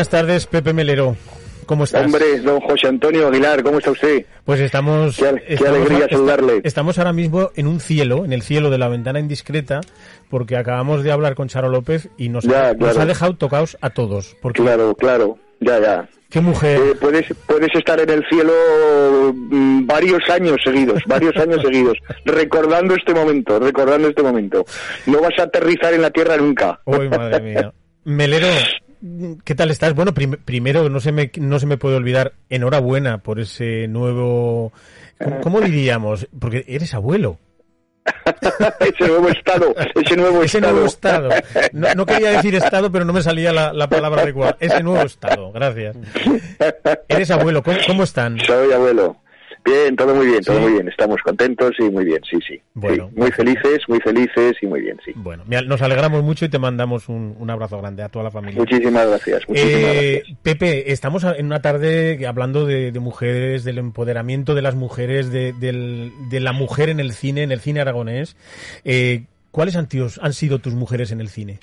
Buenas tardes, Pepe Melero. ¿Cómo estás? Hombre, don José Antonio Aguilar, ¿cómo está usted? Pues estamos. Qué al- qué estamos alegría saludarle. Estamos ahora mismo en un cielo, en el cielo de la ventana indiscreta, porque acabamos de hablar con Charo López y nos, Ya, ha, nos claro. ha dejado tocados a todos. Porque Claro, claro. Ya, ya. ¿Qué mujer? Eh, puedes, puedes estar en el cielo mm, varios años seguidos, varios [laughs] años seguidos, recordando este momento, recordando este momento. No vas a aterrizar en la tierra nunca. Uy, madre mía. Melero, [laughs] ¿qué tal estás? Bueno, prim- primero, no se, me, no se me puede olvidar, enhorabuena por ese nuevo... ¿Cómo, cómo diríamos? Porque eres abuelo. [laughs] ese nuevo estado, ese nuevo Ese estado. nuevo estado. No, no quería decir estado, pero no me salía la, la palabra adecuada. Ese nuevo estado, gracias. Eres abuelo, ¿cómo, cómo están? Soy abuelo. Bien, todo muy bien, todo Sí. muy bien. Estamos contentos y muy bien, sí, sí. Bueno, Sí, muy felices, muy felices y muy bien, sí. Bueno, nos alegramos mucho y te mandamos un, un abrazo grande a toda la familia. Muchísimas gracias, muchísimas Eh, gracias. Pepe, estamos en una tarde hablando de, de mujeres, del empoderamiento de las mujeres, de, del- de la mujer en el cine, en el cine aragonés. Eh, ¿Cuáles han, tíos- han sido tus mujeres en el cine?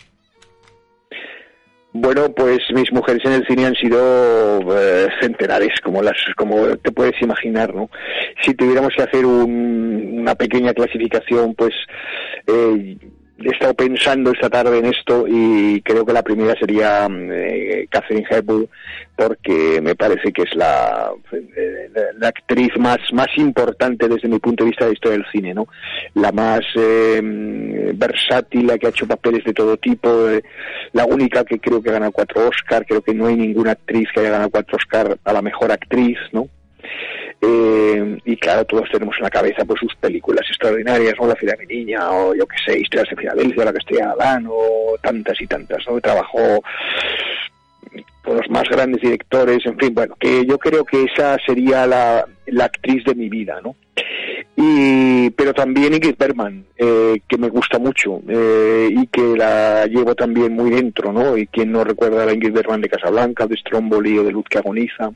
Bueno, pues mis mujeres en el cine han sido eh, centenares, como las, como te puedes imaginar, ¿no? Si tuviéramos que hacer un- una pequeña clasificación, pues eh, he estado pensando esta tarde en esto y creo que la primera sería mm, eh, Catherine Hepburn, porque me parece que es la, eh, la, la actriz más más importante desde mi punto de vista de la historia del cine, ¿no? La más eh, mm, versátil, la que ha hecho papeles de todo tipo, eh, la única que creo que ha ganado cuatro Oscar, creo que no hay ninguna actriz que haya ganado cuatro Oscar a la mejor actriz, ¿no? Eh, y claro, todos tenemos en la cabeza pues sus películas extraordinarias, ¿no? La Fiera de mi niña, o yo qué sé, Historias de Filadelfia, La Castilla de o tantas y tantas, ¿no? Trabajó con los más grandes directores, en fin, bueno, que yo creo que esa sería la, la actriz de mi vida, ¿no? Y, pero también Ingrid Bergman, eh, que me gusta mucho eh, y que la llevo también muy dentro, ¿no? Y quien no recuerda a la Ingrid Bergman de Casablanca, de Stromboli o de Luz que agoniza.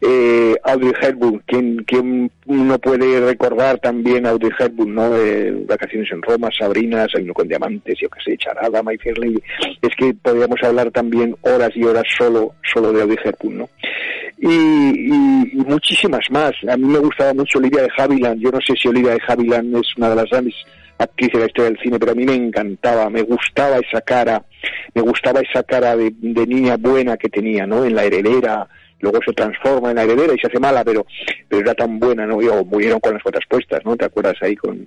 Eh, Audrey Hepburn, quien, quien uno puede recordar también Audrey Hepburn, ¿no? Eh, Vacaciones en Roma, Sabrina, Salino con Diamantes, yo qué sé, Charada, My Fair. Es que podríamos hablar también horas y horas solo, solo de Audrey Hepburn, ¿no? Y, y- y muchísimas más. A mí me gustaba mucho Olivia de Havilland. Yo no sé si Olivia de Havilland es una de las grandes actrices de la historia del cine, pero a mí me encantaba, me gustaba esa cara, me gustaba esa cara de, de niña buena que tenía, ¿no? En la heredera, luego se transforma en heredera y se hace mala, pero, pero era tan buena, ¿no? Y, o murieron con las botas puestas, ¿no? ¿Te acuerdas ahí con,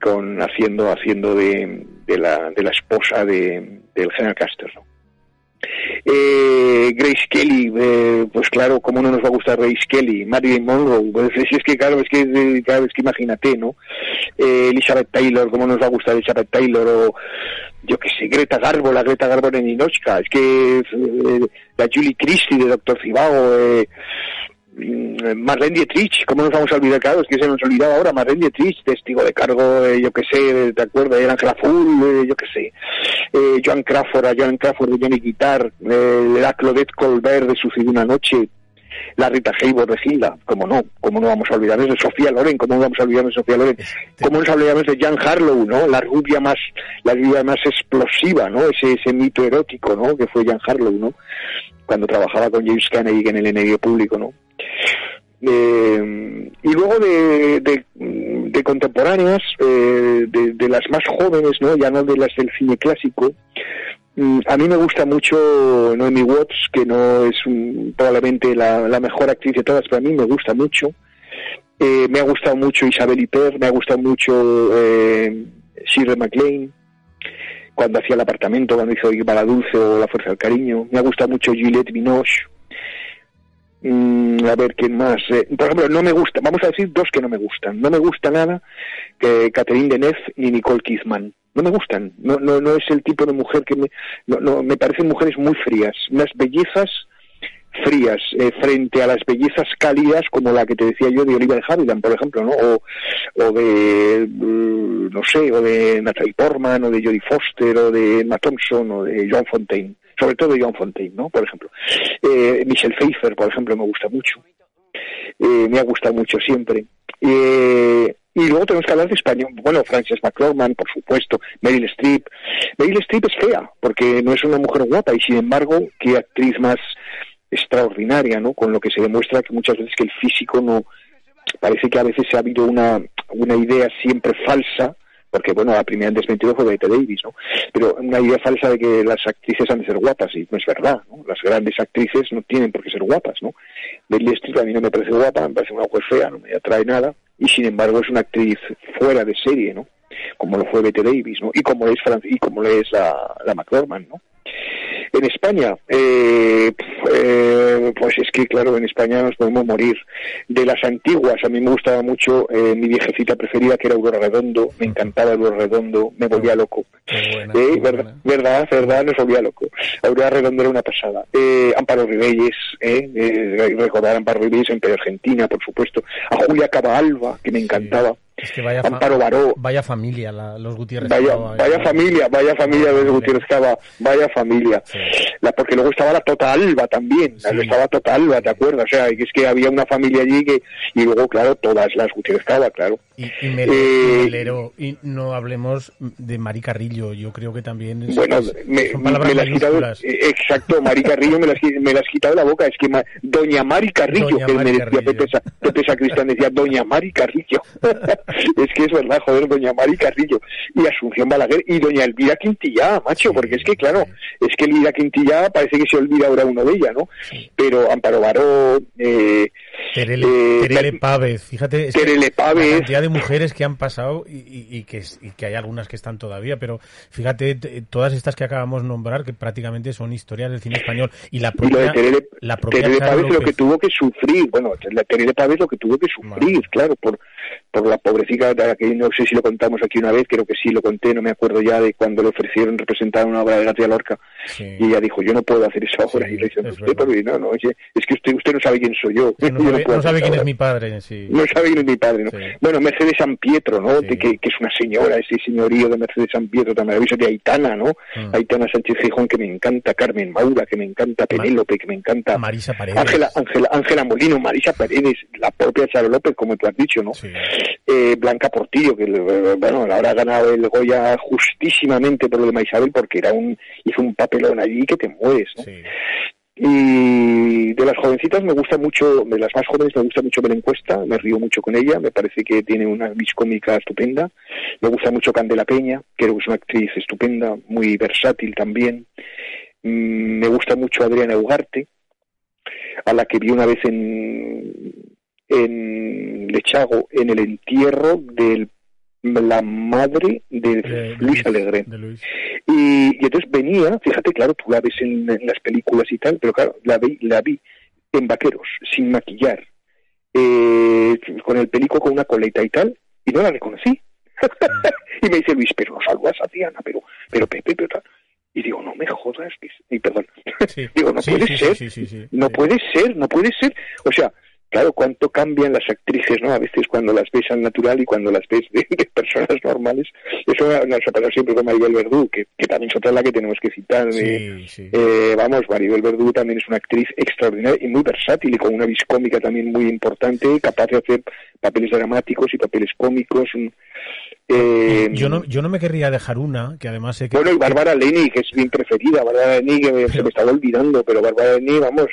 con haciendo, haciendo de, de la, de la esposa de, del general Custer, ¿no? Eh, Grace Kelly, eh, pues claro, cómo no nos va a gustar Grace Kelly, Marilyn Monroe, pues es que claro, es que, claro, es que imagínate, ¿no? Eh, Elizabeth Taylor, cómo nos va a gustar Elizabeth Taylor, o yo qué sé, Greta Garbo, la Greta Garbo en Ninochka, es que eh, la Julie Christie de Doctor Zivago, eh, Marlene Dietrich, ¿cómo nos vamos a olvidar? Claro, es que se nos olvidaba ahora, Marlene Dietrich, testigo de cargo, eh, yo qué sé, ¿te acuerdas? Era Ángela Full, eh, yo qué sé. Eh, Joan Crawford, a Joan Crawford de Johnny Guitar, la Claudette Colbert de Sucedió una noche, la Rita Hayworth de Gilda, como no, cómo no vamos a olvidarnos de Sofía Loren, cómo no vamos a olvidarnos de Sofía Loren, cómo nos olvidamos de Jan Harlow, ¿no? La rubia más, la rubia más explosiva, ¿no? Ese, ese mito erótico, ¿no? Que fue Jan Harlow, ¿no? Cuando trabajaba con James Kennedy en el enemigo público, ¿no? Eh, y luego de, contemporáneas, eh, de, las más jóvenes, ¿no? ya no de las del cine clásico, mm, a mí me gusta mucho Noemi Watts, que no es un- probablemente la, mejor actriz de todas, pero a mí me gusta mucho. Eh, me ha gustado mucho Isabel Huppert, me ha gustado mucho eh, Shirley MacLaine, cuando hacía el apartamento, cuando hizo Para Dulce o La Fuerza del Cariño. Me ha gustado mucho Juliette Binoche. Mm, a ver, ¿quién más? Eh, por ejemplo, no me gusta, vamos a decir dos que no me gustan. No me gusta nada que Catherine Deneuve ni Nicole Kidman. No me gustan. No, no, no es el tipo de mujer que me... No, no, me parecen mujeres muy frías. Unas bellezas frías eh, frente a las bellezas cálidas como la que te decía yo de Olivia de Havilland, por ejemplo, ¿no? O, de, mm, no sé, o de Natalie Portman, o de Jodie Foster, o de Emma Thompson, o de Joan Fontaine. Sobre todo de Joan Fontaine, ¿no? Por ejemplo. Eh, Michelle Pfeiffer, por ejemplo, me gusta mucho. Eh, me ha gustado mucho siempre. Eh, y luego tenemos que hablar de español. Bueno, Frances McDormand, por supuesto, Meryl Streep. Meryl Streep es fea, porque no es una mujer guapa, y sin embargo, qué actriz más extraordinaria, ¿no? Con lo que se demuestra que muchas veces que el físico no... Parece que a veces ha habido una, una idea siempre falsa porque bueno, la primera en desmentirlo fue Bette Davis, ¿no? Pero una idea falsa de que las actrices han de ser guapas, y no es verdad, ¿no? Las grandes actrices no tienen por qué ser guapas, ¿no? Meryl Streep a mí no me parece guapa, me parece una mujer fea, no me atrae nada, y sin embargo es una actriz fuera de serie, ¿no? Como lo fue Bette Davis, ¿no? Y como es Fran y como es la, la McDormand, ¿no? En España, eh, eh, pues es que claro, en España nos podemos morir. De las antiguas, a mí me gustaba mucho eh, mi viejecita preferida, que era Aurora Redondo, me encantaba Aurora Redondo, me volvía loco. Eh, verdad, verdad, verdad, nos volvía loco. Aurora Redondo era una pasada. Eh, Amparo Ribelles, eh, eh, recordar a Amparo Ribelles en Argentina, por supuesto. A Julia Cabalba, que me encantaba. Es que vaya, Amparo Baró, vaya familia, la- los Gutiérrez. Vaya, Cava, vaya eh. familia, vaya familia de Gutiérrez Cava, vaya familia. La, porque luego estaba la Tota Alba también, la- estaba Tota Alba, ¿te acuerdas? O sea, es que había una familia allí que, y luego, claro, todas las Gutiérrez Cava, claro. Y, y Eh, y Melero, y no hablemos de Mari Carrillo, yo creo que también es- Bueno, me, son palabras me la has quitado, eh, exacto, Mari Carrillo me la, has, qui- me la has quitado de la boca, es que ma- Doña Mari Carrillo, Doña que Mari me decía. Pepe, Pepe Sacristán, decía Doña Mari Carrillo, [laughs] es que es verdad, joder, Doña Mari Carrillo, y Asunción Balaguer, y Doña Elvira Quintillá, macho, porque es que claro, es que Elvira Quintillá parece que se olvida ahora uno de ella, ¿no? Pero Amparo Baró, eh, Terele, eh, Terele Pávez, fíjate, es Terele Pávez. la cantidad de mujeres que han pasado y, y- y que, es- y que hay algunas que están todavía, pero fíjate, todas estas que acabamos de nombrar, que prácticamente son historias del cine español, y la y lo de propia, Terele, la propia Terele Pávez lo que tuvo que sufrir, bueno, la Terele Pávez lo que tuvo que sufrir, claro, por, por la pobrecita, que no sé si lo contamos aquí una vez, creo que sí lo conté, no me acuerdo ya de cuando le ofrecieron representar una obra de García Lorca, y ella dijo, yo no puedo hacer esa obra, y le dicen, usted, pero no, no, oye, es que usted, usted no sabe quién soy yo, No [laughs] sabe, no quién es obra". mi padre, sí. No sabe quién es mi padre, ¿no? Sí. Bueno, Mercedes San Pietro, ¿no? De que, que es una señora, ese señorío de Mercedes San Pietro tan maravilloso, de Aitana, ¿no? Mm. Aitana Sánchez Gijón, que me encanta, Carmen Maura, que me encanta, Penélope, que me encanta. Marisa Paredes. Ángela, Ángela, Ángela Molino, Marisa Paredes, la propia Charo López, como tú has dicho, ¿no? Eh, Blanca Portillo, que eh, bueno, ahora ha ganado el Goya justísimamente por lo de Maisabel, porque era un, hizo un papelón allí que te mueres, ¿no? Y de las jovencitas me gusta mucho, de las más jóvenes me gusta mucho Belén Cuesta, me río mucho con ella, me parece que tiene una vis cómica estupenda. Me gusta mucho Candela Peña, creo que es una actriz estupenda, muy versátil también. Mm, Me gusta mucho Adriana Ugarte, a la que vi una vez en, en Lechago, en el entierro de la madre de, Luis Alegre. Y, y entonces venía, fíjate, claro, tú la ves en, en las películas y tal, pero claro, la vi, la vi en vaqueros, sin maquillar, eh, con el pelico con una coleta y tal, y no la reconocí. [laughs] y me dice Luis, pero no saludas a Diana, pero, pero Pepe, pero tal. Y digo, no me jodas, y perdón. [laughs] digo, no Sí, puede sí, ser, no puede ser, no puede ser. O sea, claro, cuánto cambian las actrices, ¿no? A veces cuando las ves al natural y cuando las ves de, de personas normales. Eso nos ha pasado siempre con Maribel Verdú, que, que también es otra la que tenemos que citar. eh, eh, vamos, Maribel Verdú también es una actriz extraordinaria y muy versátil y con una vis cómica también muy importante, capaz de hacer papeles dramáticos y papeles cómicos. mm, eh, Yo no, yo no me querría dejar una, que además sé que... bueno, y Bárbara Leni, que es mi preferida, Bárbara Leni, que me- se me estaba olvidando, pero Bárbara Leni, vamos,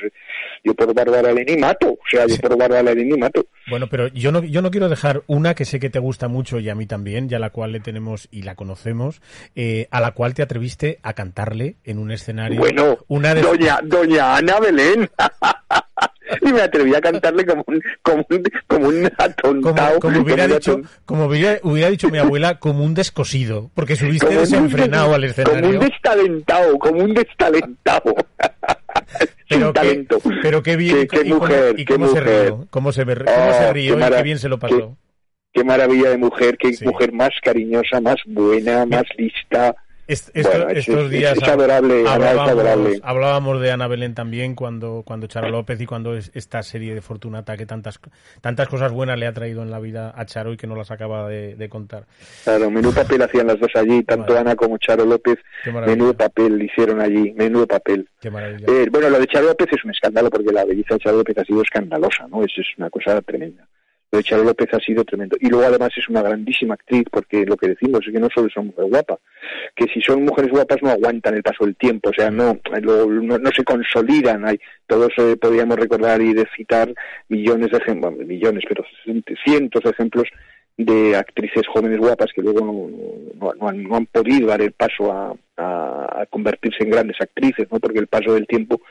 yo por Bárbara Leni mato, o sea, yo por Bárbara Leni mato. Bueno, pero yo no, yo no quiero dejar una que sé que te gusta mucho y a mí también, ya la cual le tenemos y la conocemos, eh, a la cual te atreviste a cantarle en un escenario. Bueno, una de doña, doña Ana Belén. [laughs] [laughs] y me atreví a cantarle como un, como un, como un atontado. como hubiera como un dicho, como hubiera, hubiera dicho mi abuela, como un descosido, porque subiste como un desenfrenado al des- escenario. Como un destalentado, como un destalentado. [laughs] pero, Sin qué, talento. pero qué bien, Qué- qué y cómo- mujer, y qué cómo se mujer. rió, cómo se, ver- Oh, cómo se qué rió y mara- qué bien se lo pasó. Qué maravilla de mujer, qué mujer más cariñosa, más buena, más lista. Est- Bueno, estos es- días es adorable, hablábamos, adorable. hablábamos de Ana Belén también cuando, cuando Charo López y cuando es- esta serie de Fortunata que tantas, tantas cosas buenas le ha traído en la vida a Charo y que no las acaba de, de contar. Claro, menudo papel hacían las dos allí, tanto Ana como Charo López, menudo papel hicieron allí, menudo papel. Qué maravilla. Eh, bueno, lo de Charo López es un escándalo porque la belleza de Charo López ha sido escandalosa, ¿no? Eso es una cosa tremenda. De Charo López ha sido tremendo. Y luego además es una grandísima actriz porque lo que decimos es que no solo son mujeres guapas, que si son mujeres guapas no aguantan el paso del tiempo, o sea, no, lo- no, no se consolidan. Hay, todos eh, podríamos recordar y de citar millones de ejemplos, millones, pero cientos de ejemplos de actrices jóvenes guapas que luego no, no- no han, no han podido dar el paso a, a- a convertirse en grandes actrices, ¿no? Porque el paso del tiempo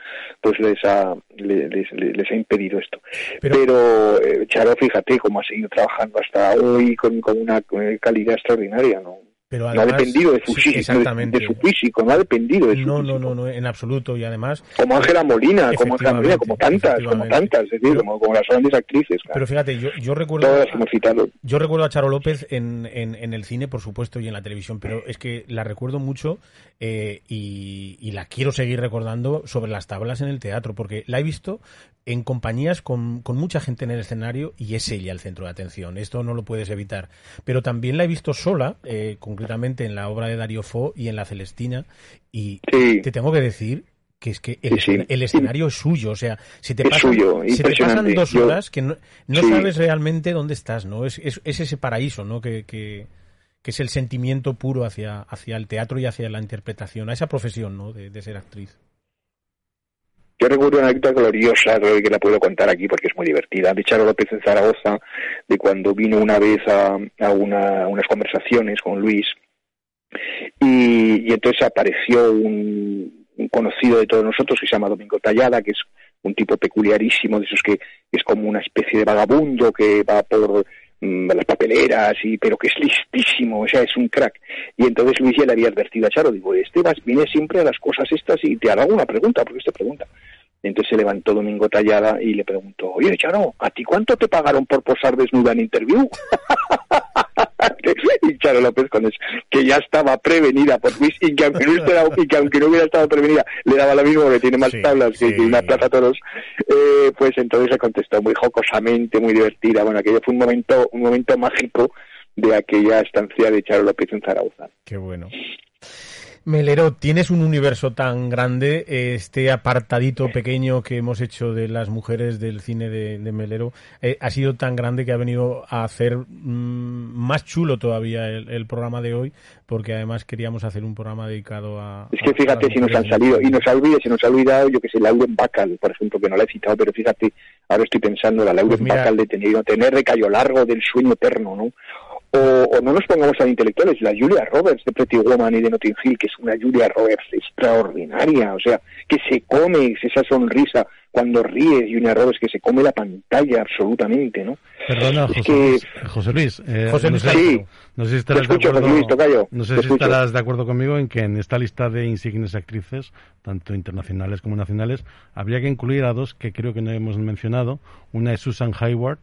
pues les ha le- les, les- les ha impedido esto. Pero, eh, Charo, fíjate cómo ha seguido trabajando hasta hoy con, con una eh, calidad extraordinaria, ¿no? Pero no ha además- dependido de su, sí, físico, de- su físico, no ha dependido de su No, no, no, no, en absoluto. Y además. como Ángela Molina, como Ángela Molina, como tantas, como tantas, es decir, como, como las grandes actrices. claro. Pero fíjate, yo, yo recuerdo. Todas hemos citado. Yo recuerdo a Charo López en, en, en el cine, por supuesto, y en la televisión, pero es que la recuerdo mucho eh, y, y la quiero seguir recordando sobre las tablas en el teatro, porque la he visto en compañías con, con mucha gente en el escenario y es ella el centro de atención. Esto no lo puedes evitar. Pero también la he visto sola, eh, concretamente en la obra de Dario Fo y en la Celestina, y te tengo que decir que es que el, Sí, sí. el escenario es suyo, o sea, si te pasan, suyo, si te pasan dos Yo- horas que no, no sabes realmente dónde estás, ¿no? Es, es, es ese paraíso, ¿no? Que, que, que es el sentimiento puro hacia, hacia el teatro y hacia la interpretación, a esa profesión, ¿no? De, de ser actriz. Yo recuerdo una anécdota gloriosa, creo que la puedo contar aquí porque es muy divertida, de Charo López en Zaragoza, de cuando vino una vez a, una- unas conversaciones con Luis y, entonces apareció un conocido de todos nosotros que se llama Domingo Tallada, que es un tipo peculiarísimo, de esos que es como una especie de vagabundo que va por mm, las papeleras, y pero que es listísimo, o sea, es un crack. Y entonces Luis ya le había advertido a Charo, digo, este vas, viene siempre a las cosas estas y te hará una pregunta, porque te pregunta. Entonces se levantó Domingo Tallada y le preguntó, oye, Charo, ¿a ti cuánto te pagaron por posar desnuda en interview? [laughs] [laughs] y Charo López con eso, que ya estaba prevenida por Luis y que aunque no, estuviera- y que aunque no hubiera estado prevenida, le daba la misma porque tiene más tablas que, que una plaza toros, eh, pues entonces le contestó muy jocosamente, muy divertida. Bueno, aquello fue un momento, un momento mágico de aquella estancia de Charo López en Zaragoza. Qué bueno. Melero, tienes un universo tan grande, este apartadito pequeño que hemos hecho de las mujeres del cine de, de Melero eh, ha sido tan grande que ha venido a hacer mm, más chulo todavía el, el programa de hoy, porque además queríamos hacer un programa dedicado a... Es que a- fíjate a si nos han salido, y nos ha olvidado, se nos ha olvidado, yo que sé, Lauren Bacall, por ejemplo, que no la he citado, pero fíjate, ahora estoy pensando, la Lauren Pues mira- Bacall de tener, tener de Cayo Largo, del sueño eterno, ¿no? O, o no nos pongamos tan intelectuales, la Julia Roberts de Pretty Woman y de Notting Hill, que es una Julia Roberts extraordinaria, o sea, que se come esa sonrisa cuando ríe, Julia Roberts, que se come la pantalla absolutamente, ¿no? Perdona, Es José, que- Luis, José Luis, eh, José no Luis, sé, sí. no sé si Te estarás de acuerdo, Luis, no sé si estarás de acuerdo conmigo en que en esta lista de insignes actrices, tanto internacionales como nacionales, habría que incluir a dos que creo que no hemos mencionado. Una es Susan Hayward,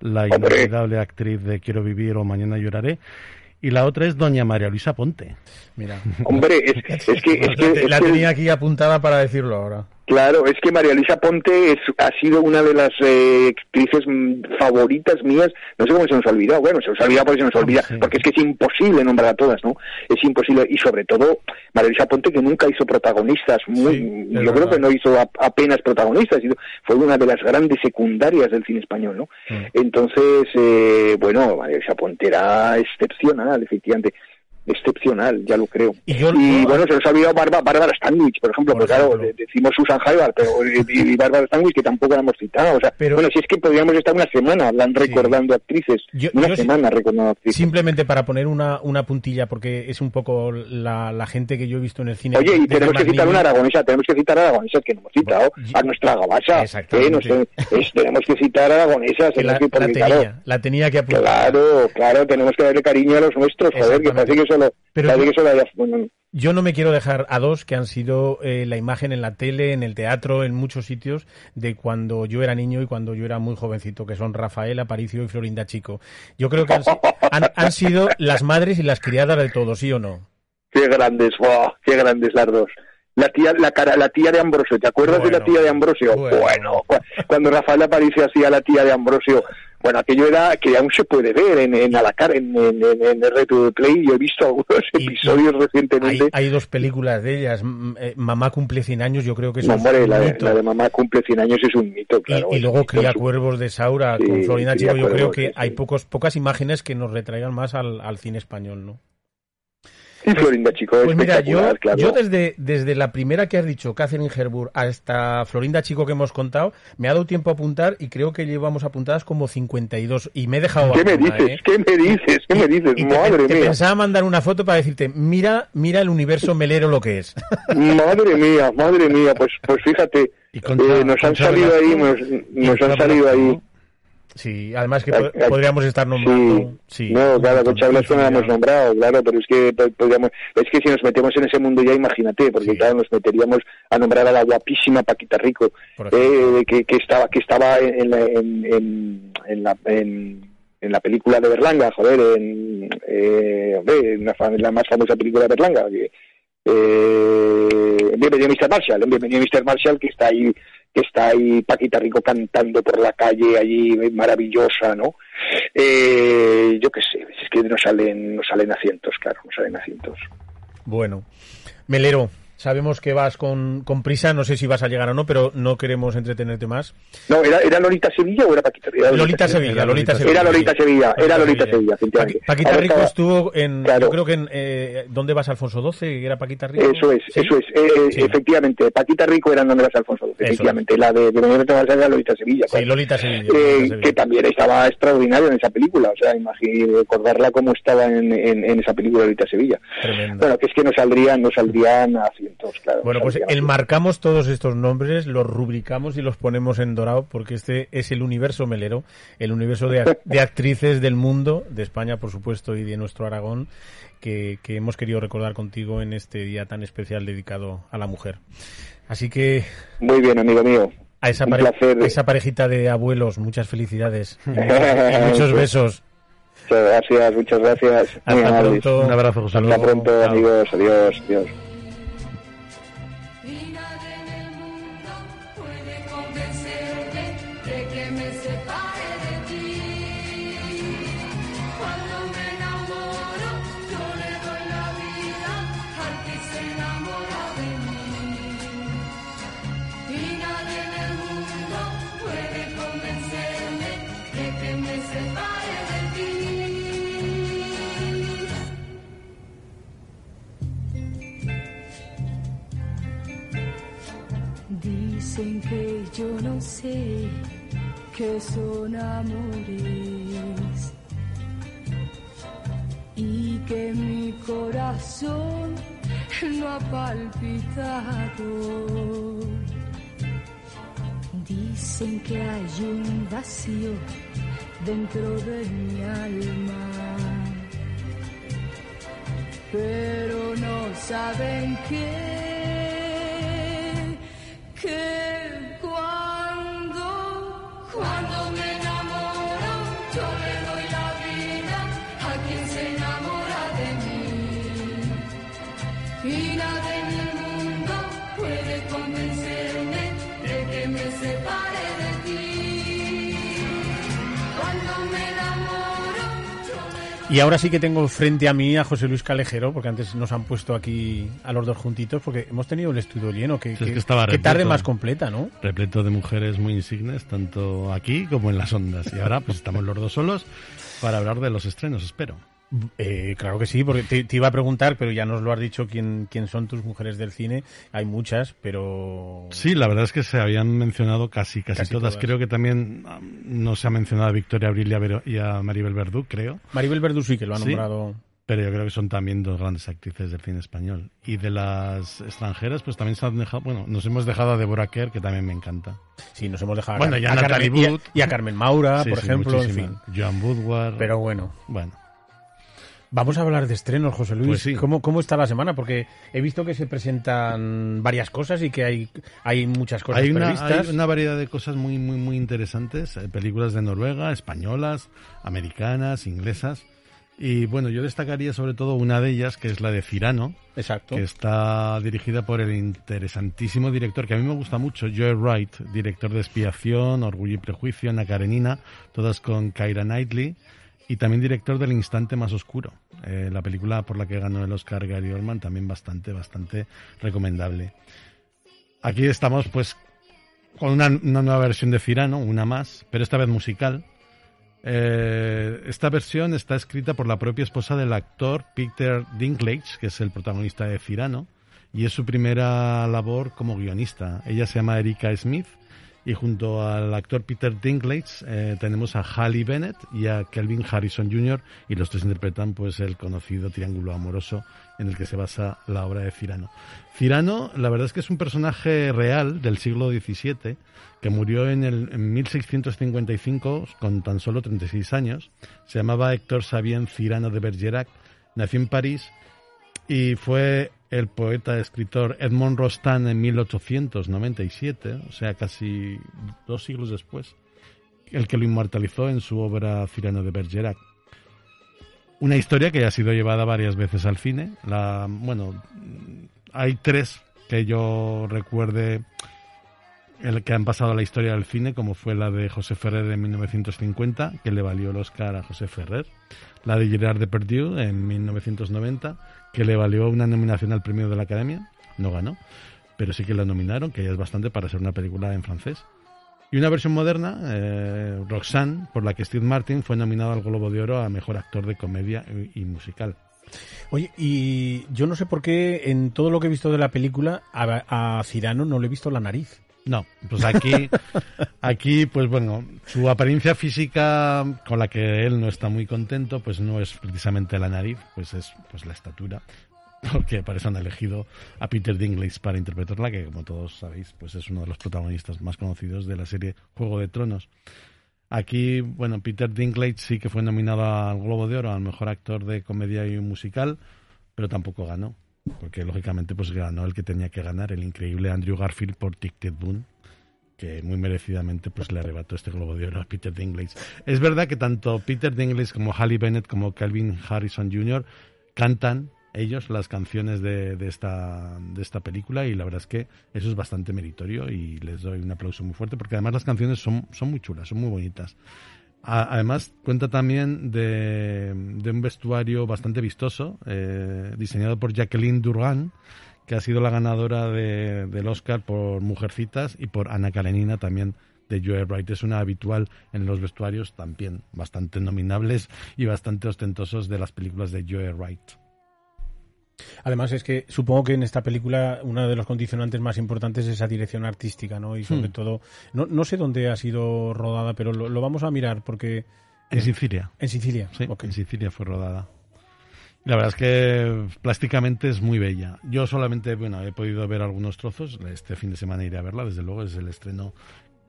la inolvidable actriz de Quiero vivir o Mañana lloraré, y la otra es Doña María Luisa Ponte. Mira. Hombre, es, es que... Es que la es que- tenía aquí apuntada para decirlo ahora. Claro, es que María Luisa Ponte es, ha sido una de las eh, actrices mm, favoritas mías. No sé cómo se nos ha olvidado. Bueno, se nos ha olvidado porque se nos olvida, porque es que es imposible nombrar a todas, ¿no? Es imposible. Y sobre todo, María Luisa Ponte que nunca hizo protagonistas. Muy, es yo creo que no hizo a- apenas protagonistas. Fue una de las grandes secundarias del cine español, ¿no? Mm. Entonces, eh, bueno, María Luisa Ponte era excepcional, efectivamente. Excepcional, ya lo creo. Y, bueno, se nos ha olvidado Bárbara, Stanwyck, por ejemplo, pues claro, de- decimos Susan Hayward, pero y, y [laughs] Bárbara Stanwyck que tampoco la hemos citado. O sea, bueno, si es que podríamos estar una semana hablando, recordando actrices, una yo sí- semana recordando actrices. Simplemente para poner una, una puntilla, porque es un poco la, la gente que yo he visto en el cine. Oye, y tenemos que citar una aragonesa, tenemos que citar a aragonesas que no hemos citado, a nuestra gabasa, sé, es- tenemos que citar a aragonesas, Que la, que, la tenía, claro, la tenía que apuntar. claro, claro, tenemos que darle cariño a los nuestros, joder, que parece que solo, Pero yo- que solo haya, bueno, Yo no me quiero dejar a dos que han sido eh, la imagen en la tele, en el teatro, en muchos sitios, de cuando yo era niño y cuando yo era muy jovencito, que son Rafael Aparicio y Florinda Chico. Yo creo que han, si- han- han sido las madres y las criadas de todo, ¿sí o no? Qué grandes, wow, qué grandes las dos. La tía, la cara, la tía de Ambrosio, ¿te acuerdas de la tía de Ambrosio? Bueno, cu- cuando Rafael Aparicio hacía la tía de Ambrosio, bueno, aquello era que aún se puede ver en, en a la cara, en, en, en, RTV Play, yo he visto algunos episodios recientemente. hay dos películas de ellas. Eh, Mamá cumple 100 años, yo creo que No, es un la de, mito. la de mamá cumple 100 años es un mito, claro. y luego Cría Cuervos de Saura con Sí, Cría Chico, yo creo que hay pocos, pocas imágenes que nos retraigan más al, al cine español, ¿no? Sí, Un Florinda Chico, Pues mira, yo, claro. yo desde, desde la primera que has dicho, Catherine Herburg, hasta Florinda Chico que hemos contado, me ha dado tiempo a apuntar y creo que llevamos apuntadas como 52 y me he dejado ¿Qué me dices? ¿eh? ¿Qué me dices? ¿Qué me dices? Y Madre te mía. pensaba mandar una foto para decirte, mira, mira el universo melero lo que es. Madre mía, madre mía, pues pues fíjate, eh, nos han salido ahí, nos, han salido ahí. Sí, además que po- ay, podríamos estar nombrando. Sí, no, claro, Concha Velasco no hemos nombrado, claro, pero es que po- podríamos, es que si nos metemos en ese mundo ya, imagínate, porque claro, nos meteríamos a nombrar a la guapísima Paquita Rico, eh, que, que estaba que estaba en la, en, en, en la en, en la película de Berlanga, joder, en, eh, hombre, en la, la más famosa película de Berlanga, que, eh, Bienvenido Mr. Marshall, en Bienvenido Mr. Marshall, que está ahí que está ahí Paquita Rico cantando por la calle allí maravillosa, ¿no? Eh, yo qué sé, es que no salen, no salen a cientos, claro, no salen a cientos. Bueno, Melero, sabemos que vas con, con prisa, no sé si vas a llegar o no, pero no queremos entretenerte más. No, ¿era, era Lolita Sevilla o era Paquita Rico? Lolita Sevilla, Lolita Sevilla. Era Lolita sí. Sevilla, era Lolita Sevilla. Efectivamente. Paquita Rico estaba- estuvo en, Claro. yo creo que en, eh, ¿dónde vas Alfonso XII? ¿Era Paquita Rico? Eso es, eso es, eh, eh, efectivamente. Paquita Rico era donde vas Alfonso XII, efectivamente. La de Mr. Marshall era Lolita Sevilla. Sí, Lolita Sevilla. Eh, Lolita Sevilla. que también estaba extraordinaria en esa película, o sea, imagínate recordarla como estaba en, en, en esa película Lolita Sevilla. Tremendo. Bueno, que es que no saldrían, no saldrían a claro. Bueno, no pues enmarcamos todos estos nombres, los rubricamos y los ponemos en dorado porque este es el universo melero, el universo de, ac- de actrices del mundo, de España por supuesto y de nuestro Aragón, que, que hemos querido recordar contigo en este día tan especial dedicado a la mujer. Así que Muy bien, amigo mío. a esa, pare- placer. esa parejita de abuelos, muchas felicidades y [laughs] muchos, y muchos besos. Muchas gracias, muchas gracias. Muy Hasta amables. pronto. Un abrazo, José Hasta pronto, amigos. Adiós, adiós. Dicen que yo no sé que son amores y que mi corazón no ha palpitado. Dicen que hay un vacío dentro de mi alma, pero no saben que que Y ahora sí que tengo frente a mí a José Luis Calejero, porque antes nos han puesto aquí a los dos juntitos, porque hemos tenido el estudio lleno. Que, Sí, es que- que tarde repleto. más completa, ¿no? Repleto de mujeres muy insignes, tanto aquí como en las ondas. Y ahora pues estamos los dos solos para hablar de los estrenos, espero. Eh, claro que sí, porque te, te iba a preguntar, pero ya nos lo has dicho quién, quién son tus mujeres del cine. Hay muchas, pero... Sí, la verdad es que se habían mencionado casi, casi, Casi todas. todas. Creo que también um, no se ha mencionado a Victoria Abril y a, a Maribel Verdú, creo. Maribel Verdú sí que lo ha Sí, nombrado. Pero yo creo que son también dos grandes actrices del cine español. Y de las extranjeras, pues también se han dejado, bueno, nos hemos dejado a Deborah Kerr, que también me encanta. Sí, nos hemos dejado a bueno, ya a Natalie Carmen- y a- y a Carmen Maura, Sí, por sí, ejemplo, en fin. Joan Woodward. Pero bueno. Bueno. Vamos a hablar de estrenos, José Luis. Pues sí. ¿Cómo, ¿Cómo está la semana? Porque he visto que se presentan varias cosas y que hay, hay muchas cosas hay una, previstas. hay una variedad de cosas muy, muy, muy interesantes. eh, películas de Noruega, españolas, americanas, inglesas. Y bueno, yo destacaría sobre todo una de ellas, que es la de Cirano. Exacto. Que está dirigida por el interesantísimo director, que a mí me gusta mucho, Joe Wright, director de Expiación, Orgullo y Prejuicio, Ana Karenina, todas con Kyra Knightley. Y también director del Instante Más Oscuro, eh, la película por la que ganó el Oscar Gary Oldman, también bastante, bastante recomendable. Aquí estamos pues con una, nueva versión de Cirano, una más, pero esta vez musical. Eh, esta versión está escrita por la propia esposa del actor Peter Dinklage, que es el protagonista de Cirano, y es su primera labor como guionista. Ella se llama Erika Smith y junto al actor Peter Dinklage eh, tenemos a Halle Bennett y a Kelvin Harrison Jr. y los tres interpretan pues el conocido triángulo amoroso en el que se basa la obra de Cirano. Cirano, la verdad es que es un personaje real del siglo XVII que murió en, el, en 1655 con tan solo 36 años. Se llamaba Héctor Sabien Cirano de Bergerac. Nació en París y fue el poeta escritor Edmond Rostand en 1897, o sea, casi dos siglos después, el que lo inmortalizó en su obra Cirano de Bergerac. Una historia que ya ha sido llevada varias veces al cine. La, bueno, hay tres que yo recuerde el que han pasado a la historia del cine, como fue la de José Ferrer en 1950, que le valió el Oscar a José Ferrer, la de Gerard Depardieu en 1990, que le valió una nominación al premio de la Academia, no ganó, pero sí que la nominaron, que ya es bastante para ser una película en francés. Y una versión moderna, eh, Roxanne, por la que Steve Martin fue nominado al Globo de Oro a Mejor Actor de Comedia y, Musical. Oye, y yo no sé por qué en todo lo que he visto de la película a, a Cirano no le he visto la nariz. No, pues aquí, [laughs] aquí, pues bueno, su apariencia física con la que él no está muy contento, pues no es precisamente la nariz, pues es pues la estatura, [laughs] porque para eso han elegido a Peter Dinklage para interpretarla, que como todos sabéis, pues es uno de los protagonistas más conocidos de la serie Juego de Tronos. Aquí, bueno, Peter Dinklage sí que fue nominado al Globo de Oro al mejor actor de comedia y musical, pero tampoco ganó porque lógicamente pues ganó el que tenía que ganar, el increíble Andrew Garfield por Tic Tic Boom, que muy merecidamente pues le arrebató este globo de oro a Peter Dinklage. Es verdad que tanto Peter Dinklage como Halle Bennett como Calvin Harrison Jr. cantan ellos las canciones de, de, esta, de esta película y la verdad es que eso es bastante meritorio y les doy un aplauso muy fuerte porque además las canciones son, son muy chulas, son muy bonitas. Además, cuenta también de, un vestuario bastante vistoso, eh, diseñado por Jacqueline Durán, que ha sido la ganadora de, del Oscar por Mujercitas y por Ana Karenina también de Joe Wright. Es una habitual en los vestuarios también bastante nominables y bastante ostentosos de las películas de Joe Wright. Además es que supongo que en esta película uno de los condicionantes más importantes es esa dirección artística, ¿no? Y sobre Hmm. todo, no, no sé dónde ha sido rodada, pero lo, lo vamos a mirar porque... En Sicilia. En Sicilia. Sí, en Sicilia fue rodada. La verdad es que plásticamente es muy bella. Yo solamente, bueno, he podido ver algunos trozos. Este fin de semana iré a verla, desde luego es el estreno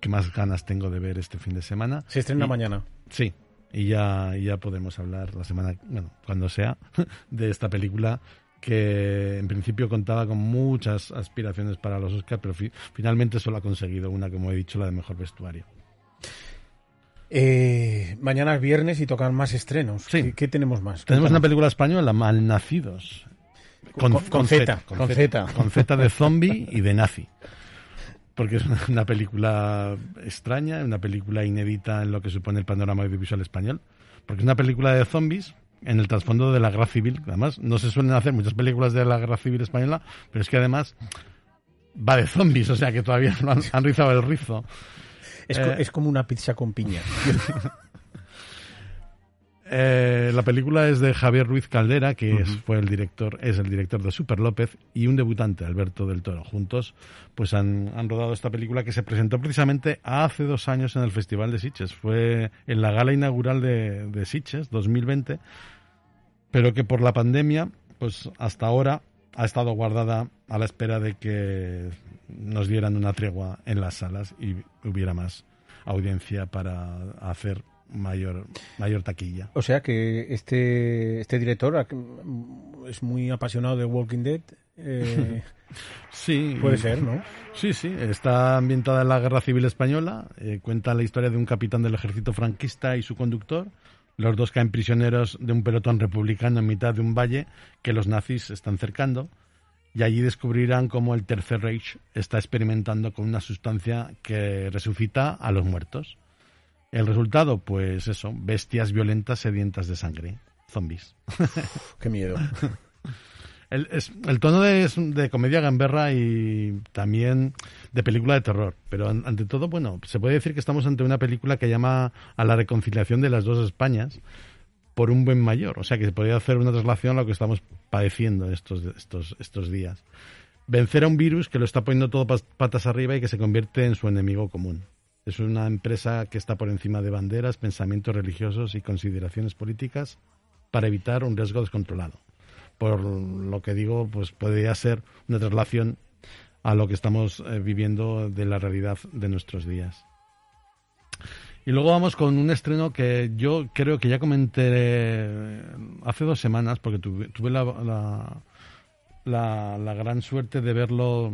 que más ganas tengo de ver este fin de semana. Se estrena Y- mañana. Sí, y ya, y ya podemos hablar la semana, bueno, cuando sea, [laughs] de esta película que en principio contaba con muchas aspiraciones para los Oscars, pero fi- finalmente solo ha conseguido una, como he dicho, la de mejor vestuario. Eh, mañana es viernes y tocan más estrenos. ¿Qué, qué tenemos más? Tenemos una película española, Malnacidos. Con- con Z, con Z. Con Z de zombie y de nazi. Porque es una, una película extraña, una película inédita en lo que supone el panorama audiovisual español. Porque es una película de zombies en el trasfondo de la guerra civil. Además, no se suelen hacer muchas películas de la guerra civil española, pero es que además va de zombies, o sea que todavía [laughs] no han, han rizado el rizo. Es, Eh, es como una pizza con piña. [laughs] Eh, la película es de Javier Ruiz Caldera, que es, fue el director, es el director de Super López, y un debutante, Alberto del Toro. Juntos, pues han, han rodado esta película que se presentó precisamente hace dos años en el Festival de Sitges. Fue en la gala inaugural de, de Sitges, 2020, pero que por la pandemia, pues hasta ahora ha estado guardada a la espera de que nos dieran una tregua en las salas y hubiera más audiencia para hacer mayor mayor taquilla. O sea que este, este director es muy apasionado de Walking Dead. eh, [laughs] Sí. Puede ser, ¿no? Sí, sí. Está ambientada en la Guerra Civil Española. eh, cuenta la historia de un capitán del ejército franquista y su conductor. Los dos caen prisioneros de un pelotón republicano en mitad de un valle que los nazis están cercando. Y allí descubrirán cómo el Tercer Reich está experimentando con una sustancia que resucita a los muertos. El resultado, pues eso, bestias violentas sedientas de sangre. Zombies. [laughs] Qué miedo. [laughs] El, es- el tono de, es de comedia gamberra y también de película de terror. Pero an- ante todo, bueno, se puede decir que estamos ante una película que llama a la reconciliación de las dos Españas por un buen mayor. O sea que se podría hacer una traslación a lo que estamos padeciendo estos, estos, estos días. Vencer a un virus que lo está poniendo todo patas arriba y que se convierte en su enemigo común. Es una empresa que está por encima de banderas, pensamientos religiosos y consideraciones políticas para evitar un riesgo descontrolado. Por lo que digo, pues podría ser una traslación a lo que estamos eh, viviendo de la realidad de nuestros días. Y luego vamos con un estreno que yo creo que ya comenté eh, hace dos semanas, porque tuve, la, la- la gran suerte de verlo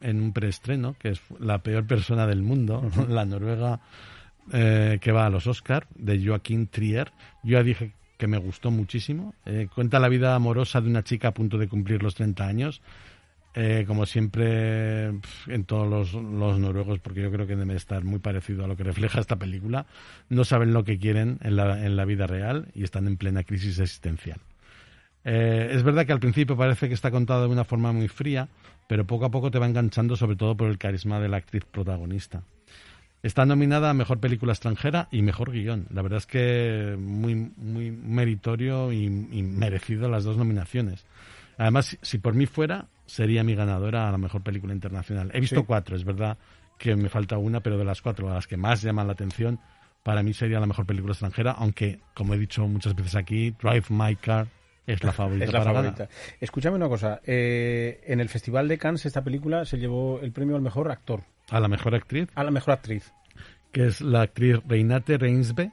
en un preestreno, que es La peor persona del mundo, [laughs] la noruega eh, que va a los Oscar, de Joaquín Trier. Yo ya dije que me gustó muchísimo. Eh, cuenta la vida amorosa de una chica a punto de cumplir los 30 años. Eh, como siempre en todos los, los noruegos, porque yo creo que debe estar muy parecido a lo que refleja esta película, no saben lo que quieren en la, en la vida real y están en plena crisis existencial. Eh, es verdad que al principio parece que está contado de una forma muy fría, pero poco a poco te va enganchando, sobre todo por el carisma de la actriz protagonista. Está nominada a Mejor Película Extranjera y Mejor Guión. La verdad es que muy, muy meritorio y, y merecido las dos nominaciones. Además, si, por mí fuera, sería mi ganadora a la Mejor Película Internacional. He visto Sí. cuatro, es verdad que me falta una, pero de las cuatro, a las que más llaman la atención, para mí sería la Mejor Película Extranjera, aunque, como he dicho muchas veces aquí, Drive My Car es la [laughs] favorita Es la para favorita. ganar. Escúchame una cosa. eh, en el Festival de Cannes esta película se llevó el premio al mejor actor, A la Mejor Actriz, a la mejor actriz. que es la actriz Reinate Reinsbe,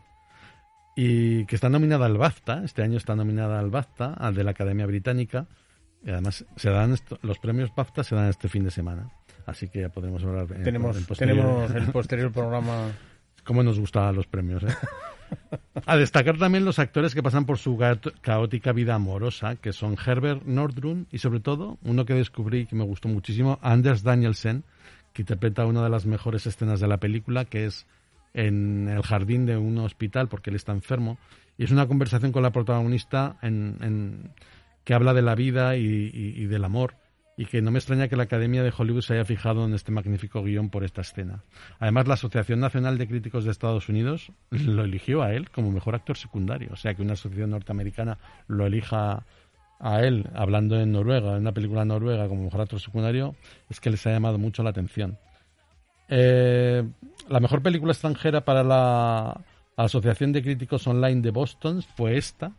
y que está nominada al BAFTA, este año está nominada al BAFTA, al de la Academia Británica, y además se dan esto- los premios BAFTA se dan este fin de semana, así que ya podremos hablar en- tenemos, en posterior. tenemos el [laughs] posterior programa. Cómo nos gustaban los premios, ¿eh? A destacar también los actores que pasan por su caótica vida amorosa, que son Herbert Nordrun y sobre todo uno que descubrí que me gustó muchísimo, Anders Danielsen, que interpreta una de las mejores escenas de la película, que es en el jardín de un hospital porque él está enfermo. Y es una conversación con la protagonista en, en- que habla de la vida y del amor. Y que no me extraña que la Academia de Hollywood se haya fijado en este magnífico guion por esta escena. Además, la Asociación Nacional de Críticos de Estados Unidos lo eligió a él como mejor actor secundario. O sea, que una asociación norteamericana lo elija a él, hablando en Noruega, en una película noruega como mejor actor secundario, es que les ha llamado mucho la atención. Eh, la mejor película extranjera para la Asociación de Críticos Online de Boston fue esta,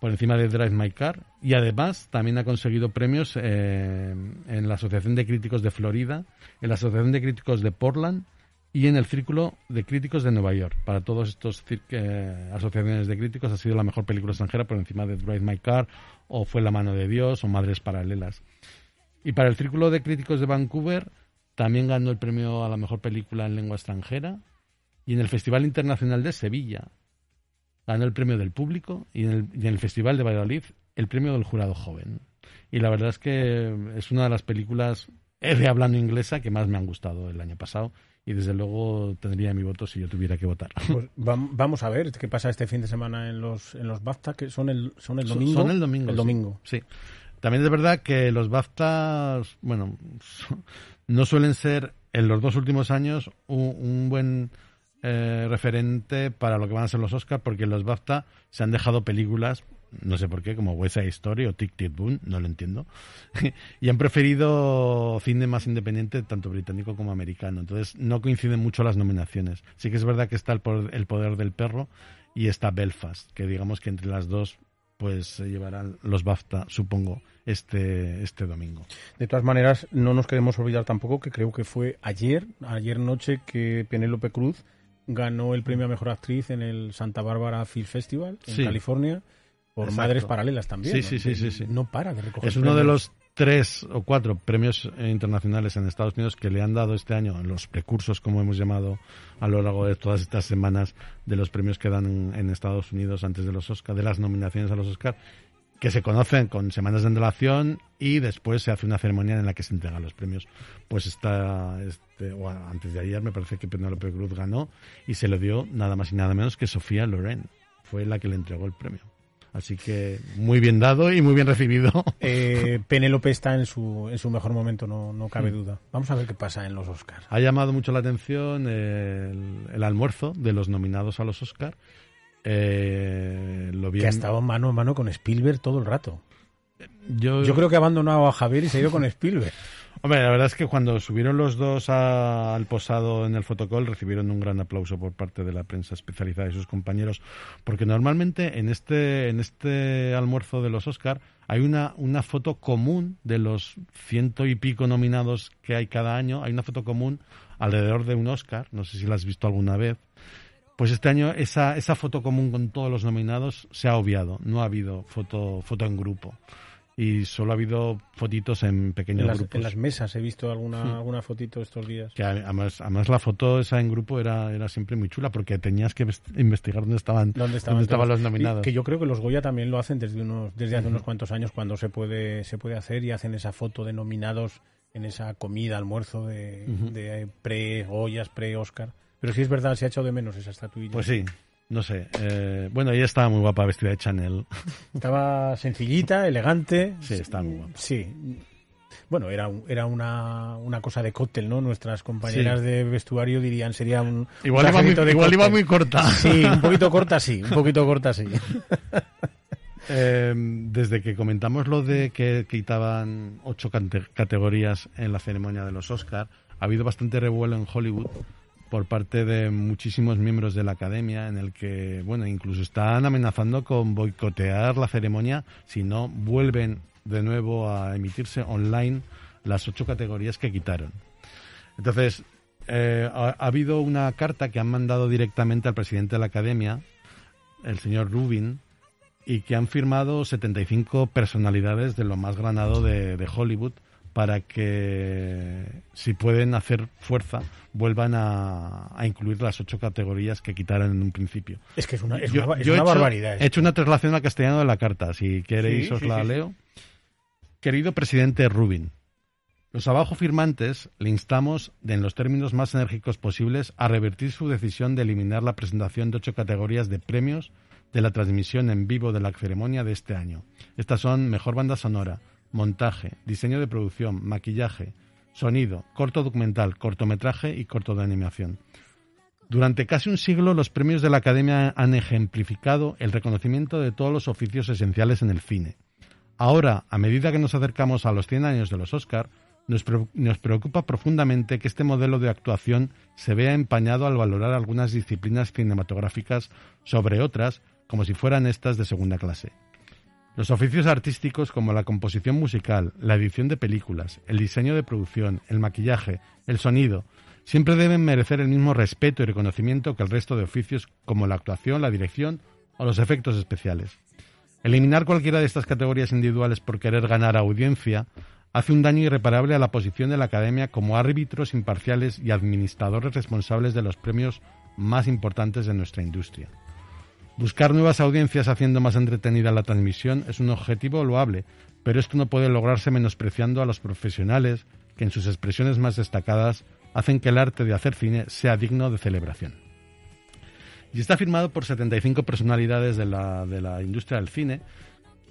por encima de Drive My Car, y además también ha conseguido premios eh, en la Asociación de Críticos de Florida, en la Asociación de Críticos de Portland y en el Círculo de Críticos de Nueva York. Para todos estos eh, asociaciones de críticos ha sido la mejor película extranjera por encima de Drive My Car o Fue la mano de Dios o Madres Paralelas. Y para el Círculo de Críticos de Vancouver también ganó el premio a la mejor película en lengua extranjera. Y en el Festival Internacional de Sevilla ganó el premio del público y en el, y en el Festival de Valladolid el premio del jurado joven. Y la verdad es que es una de las películas de hablando inglesa que más me han gustado el año pasado y desde luego tendría mi voto si yo tuviera que votar. Pues vam- vamos a ver qué pasa este fin de semana en los en los BAFTA, que son el son el domingo. Son el domingo. El domingo. Sí. También es verdad que los BAFTAs, bueno, [laughs] no suelen ser en los dos últimos años un, un buen eh, referente para lo que van a ser los Oscars, porque los BAFTA se han dejado películas, no sé por qué, como West Side Story o Tic Tic Boom, no lo entiendo, [laughs] y han preferido cine más independiente, tanto británico como americano. Entonces no coinciden mucho las nominaciones. Sí que es verdad que está el poder, el poder del perro y está Belfast, que digamos que entre las dos pues se llevarán los BAFTA, supongo, este, este domingo. De todas maneras, no nos queremos olvidar tampoco que creo que fue ayer, ayer noche, que Penélope Cruz ganó el premio a mejor actriz en el Santa Bárbara Film Festival en Sí. California por Exacto. Madres Paralelas también. Sí, sí, sí, sí, sí. No para de recoger. Es uno de los tres o cuatro premios eh, internacionales en Estados Unidos que le han dado este año, en los recursos, como hemos llamado a lo largo de todas estas semanas, de los premios que dan en, en Estados Unidos antes de los Oscar, de las nominaciones a los Oscar, que se conocen con semanas de antelación y después se hace una ceremonia en la que se entregan los premios. Pues está, este, o antes de ayer me parece que Penélope Cruz ganó y se lo dio nada más y nada menos que Sofía Loren. Fue la que le entregó el premio. Así que muy bien dado y muy bien recibido. [laughs] Eh, [laughs] Penélope está en su, en su mejor momento, no, no cabe duda. Vamos a ver qué pasa en los Oscars. Ha llamado mucho la atención el, el almuerzo de los nominados a los Oscars. Eh, lo bien... Que ha estado mano a mano con Spielberg todo el rato. Yo, Yo creo que ha abandonado a Javier y se ha ido con Spielberg. Hombre, la verdad es que cuando subieron los dos a- al posado en el fotocall recibieron un gran aplauso por parte de la prensa especializada y sus compañeros, porque normalmente en este en este almuerzo de los Oscar hay una una foto común de los ciento y pico nominados que hay cada año, hay una foto común alrededor de un Oscar, no sé si la has visto alguna vez. Pues este año esa esa foto común con todos los nominados se ha obviado, no ha habido foto foto en grupo y solo ha habido fotitos en pequeños En las, grupos. en las mesas he visto alguna, Sí. alguna fotito estos días. Que además, además la foto esa en grupo era, era siempre muy chula porque tenías que vest- investigar dónde estaban, ¿Dónde estaban, estaban los nominados. Y Que yo creo que los Goya también lo hacen desde unos desde hace unos cuantos años cuando se puede se puede hacer y hacen esa foto de nominados en esa comida, almuerzo de, de pre-Goyas, pre-Oscar. Pero sí es verdad, se ha echado de menos esa estatuilla. Pues sí, no sé. eh, bueno, ella estaba muy guapa vestida de Chanel. [laughs] Estaba sencillita, elegante. Sí, estaba muy guapa. Sí. Bueno, era, era una, una cosa de cóctel, ¿no? Nuestras compañeras Sí. de vestuario dirían sería un. Igual un iba muy- de igual iba muy corta. Sí, un poquito corta, sí. Un poquito corta, sí. [laughs] Eh, desde que comentamos lo de que quitaban ocho categorías en la ceremonia de los Oscar, ha habido bastante revuelo en Hollywood por parte de muchísimos miembros de la academia en el que, bueno, incluso están amenazando con boicotear la ceremonia si no vuelven de nuevo a emitirse online las ocho categorías que quitaron. Entonces, eh, ha, ha habido una carta que han mandado directamente al presidente de la academia, el señor Rubin, y que han firmado 75 personalidades de lo más granado de Hollywood para que, si pueden hacer fuerza, vuelvan a, a incluir las ocho categorías que quitaron en un principio. Es que es una, es Yo- una, es yo he una hecho- barbaridad. He hecho una traslación al castellano de la carta. Si queréis, Sí, os sí, la sí. leo. Querido presidente Rubin, los abajo firmantes le instamos, de en los términos más enérgicos posibles, a revertir su decisión de eliminar la presentación de ocho categorías de premios de la transmisión en vivo de la ceremonia de este año. Estas son Mejor Banda Sonora, Montaje, Diseño de Producción, Maquillaje, Sonido, Corto Documental, Cortometraje y Corto de Animación. Durante casi un siglo, los premios de la Academia han ejemplificado el reconocimiento de todos los oficios esenciales en el cine. Ahora, a medida que nos acercamos a los 100 años de los Oscar, nos, pre- nos preocupa profundamente que este modelo de actuación se vea empañado al valorar algunas disciplinas cinematográficas sobre otras, como si fueran estas de segunda clase. Los oficios artísticos como la composición musical, la edición de películas, el diseño de producción, el maquillaje, el sonido, siempre deben merecer el mismo respeto y reconocimiento que el resto de oficios como la actuación, la dirección o los efectos especiales. Eliminar cualquiera de estas categorías individuales por querer ganar audiencia hace un daño irreparable a la posición de la Academia como árbitros imparciales y administradores responsables de los premios más importantes de nuestra industria. Buscar nuevas audiencias haciendo más entretenida la transmisión es un objetivo loable, pero esto no puede lograrse menospreciando a los profesionales que en sus expresiones más destacadas hacen que el arte de hacer cine sea digno de celebración. Y está firmado por 75 personalidades de la, de la industria del cine,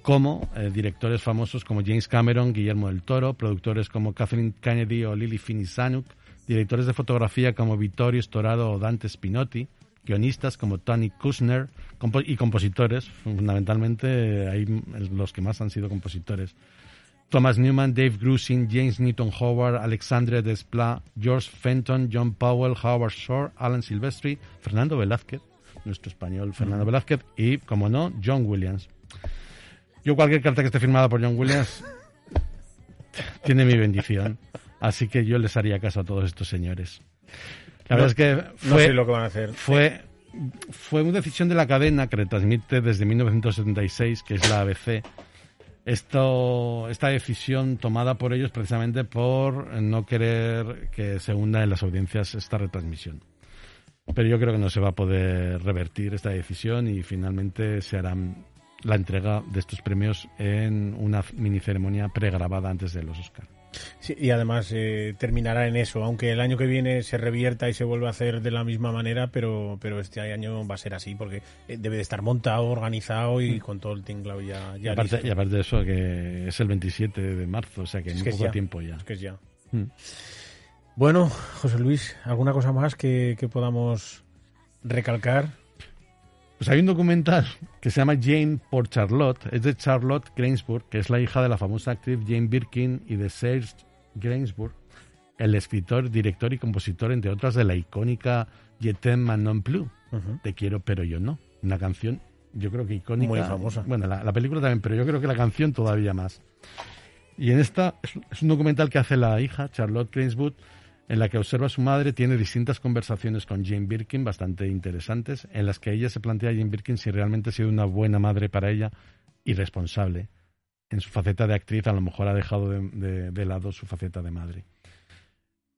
como eh, directores famosos como James Cameron, Guillermo del Toro, productores como Kathleen Kennedy o Lily Finney Zanuck, directores de fotografía como Vittorio Storaro o Dante Spinotti, guionistas como Tony Kushner compo- y compositores, fundamentalmente hay los que más han sido compositores. Thomas Newman, Dave Grusin, James Newton Howard, Alexandre Desplat, George Fenton, John Powell, Howard Shore, Alan Silvestri, Fernando Velázquez, nuestro español Fernando Velázquez, y, como no, John Williams. Yo cualquier carta que esté firmada por John Williams [laughs] tiene mi bendición. Así que yo les haría caso a todos estos señores. La No- verdad es que no fue, sé lo que van a hacer. Fue, fue una decisión de la cadena que retransmite desde 1976, que es la ABC. Esto, esta decisión tomada por ellos precisamente por no querer que se hunda en las audiencias esta retransmisión. Pero yo creo que no se va a poder revertir esta decisión y finalmente se hará la entrega de estos premios en una mini ceremonia pregrabada antes de los Oscar. Sí, y además eh, terminará en eso, aunque el año que viene se revierta y se vuelva a hacer de la misma manera, pero, pero este año va a ser así, porque eh, debe de estar montado, organizado y con todo el tinglado ya, Y ya aparte, listo. y aparte de eso, que es el 27 de marzo, o sea que en Es es poco tiempo ya. Es que es ya. Mm. Bueno, José Luis, ¿alguna cosa más que, que podamos recalcar? Pues hay un documental que se llama Jane por Charlotte, es de Charlotte Gainsbourg, que es la hija de la famosa actriz Jane Birkin y de Serge Gainsbourg, el escritor, director y compositor, entre otras, de la icónica Je t'aime non plus. Te quiero pero yo no, una canción yo creo que icónica. Muy famosa. Bueno, la, la película también, pero yo creo que la canción todavía más. Y en esta es, es un documental que hace la hija, Charlotte Gainsbourg, en la que observa a su madre, tiene distintas conversaciones con Jane Birkin bastante interesantes, en las que ella se plantea a Jane Birkin si realmente ha sido una buena madre para ella y responsable. En su faceta de actriz a lo mejor ha dejado de, de- de lado su faceta de madre.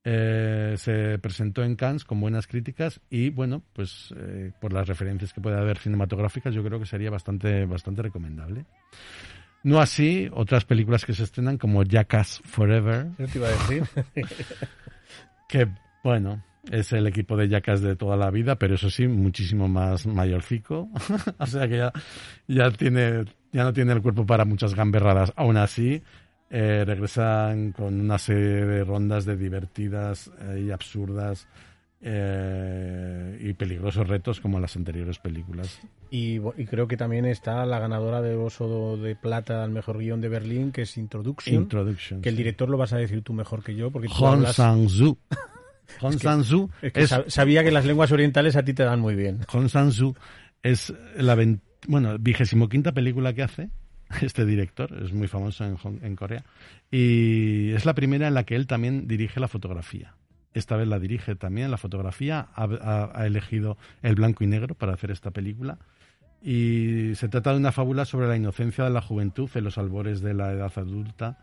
Eh, se presentó en Cannes con buenas críticas y bueno, pues eh, por las referencias que puede haber cinematográficas yo creo que sería bastante, bastante recomendable. No así otras películas que se estrenan como Jackass Forever, Eso te iba a decir. [laughs] que bueno, es el equipo de Jackass de toda la vida, pero eso sí, muchísimo más mayorcico. [laughs] o sea que ya, ya tiene, ya no tiene el cuerpo para muchas gamberradas. Aún así, eh, regresan con una serie de rondas de divertidas eh, y absurdas eh, y peligrosos retos como en las anteriores películas. Y, creo que también está la ganadora de Oso de Plata al mejor guion de Berlín, que es Introduction. Introduction. que el director lo vas a decir tú mejor que yo, porque Hong hablas- Sang-soo. [laughs] Es que- es que es sab- sabía que las lenguas orientales a ti te dan muy bien. Hong Sang-soo es la ven- bueno, vigésimo quinta película que hace este director, es muy famoso en, Hong- en Corea, y es la primera en la que él también dirige la fotografía. Esta vez la dirige también la fotografía, ha, ha- ha elegido el blanco y negro para hacer esta película. Y se trata de una fábula sobre la inocencia de la juventud en los albores de la edad adulta,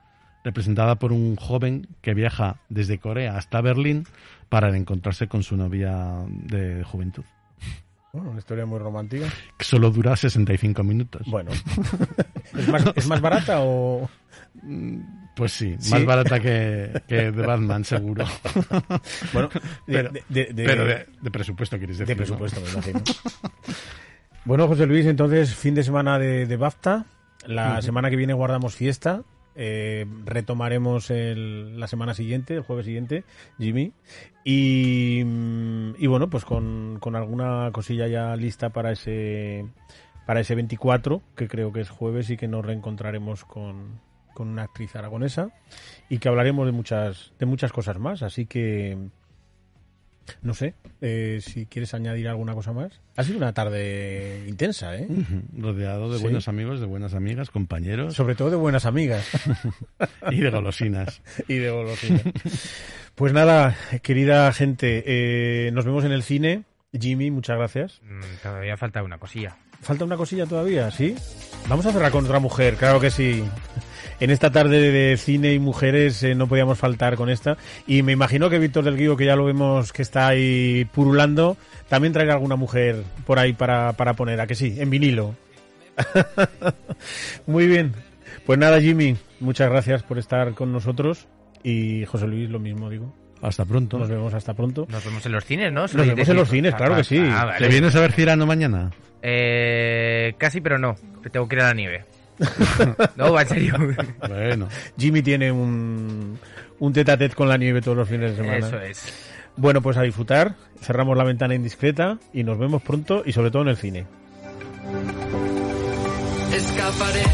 representada por un joven que viaja desde Corea hasta Berlín para encontrarse con su novia de juventud Bueno, una historia muy romántica. que solo dura 65 minutos. Bueno, [laughs] ¿es más, es más barata o...? Pues sí, Sí. más barata que, que de Batman, seguro. Bueno, pero, de- de- de- pero de, presupuesto, quieres decir. De ¿no? presupuesto, me imagino. [laughs] bueno, José Luis, entonces, fin de semana de, de BAFTA. La semana que viene guardamos fiesta. Eh, retomaremos el- la semana siguiente, el jueves siguiente, Jimmy. Y, y bueno, pues con, con alguna cosilla ya lista para ese, para ese 24, que creo que es jueves y que nos reencontraremos con, con una actriz aragonesa y que hablaremos de muchas, de muchas cosas más. Así que no sé, eh, si quieres añadir alguna cosa más. Ha sido una tarde intensa, ¿eh? Rodeado de Sí. buenos amigos, de buenas amigas, compañeros Sobre todo de buenas amigas. [laughs] y de golosinas. [laughs] y de golosinas. Pues nada, querida gente, eh, nos vemos en el cine. Jimmy, muchas gracias. Mm, Todavía falta una cosilla. ¿Falta una cosilla todavía? ¿Sí? Vamos a cerrar con otra mujer, claro que sí. En esta tarde de cine y mujeres eh, no podíamos faltar con esta. Y me imagino que Víctor del Guío, que ya lo vemos que está ahí purulando, también traerá alguna mujer por ahí para, para poner, a que sí, en vinilo. [laughs] Muy bien. Pues nada, Jimmy, muchas gracias por estar con nosotros. Y José Luis, lo mismo digo. Hasta pronto. Nos vemos hasta pronto. Nos vemos en los cines, ¿no? Nos vemos en los cines, claro que sí. Ah, vale. ¿Te vienes a ver Cirano mañana? Eh, casi, pero no. Tengo que ir a la nieve. [laughs] no, va en serio. Bueno, Jimmy tiene un, un tete a tete con la nieve todos los fines de semana. Eso es. Bueno, pues a disfrutar. Cerramos la ventana indiscreta y nos vemos pronto y sobre todo en el cine. Escaparé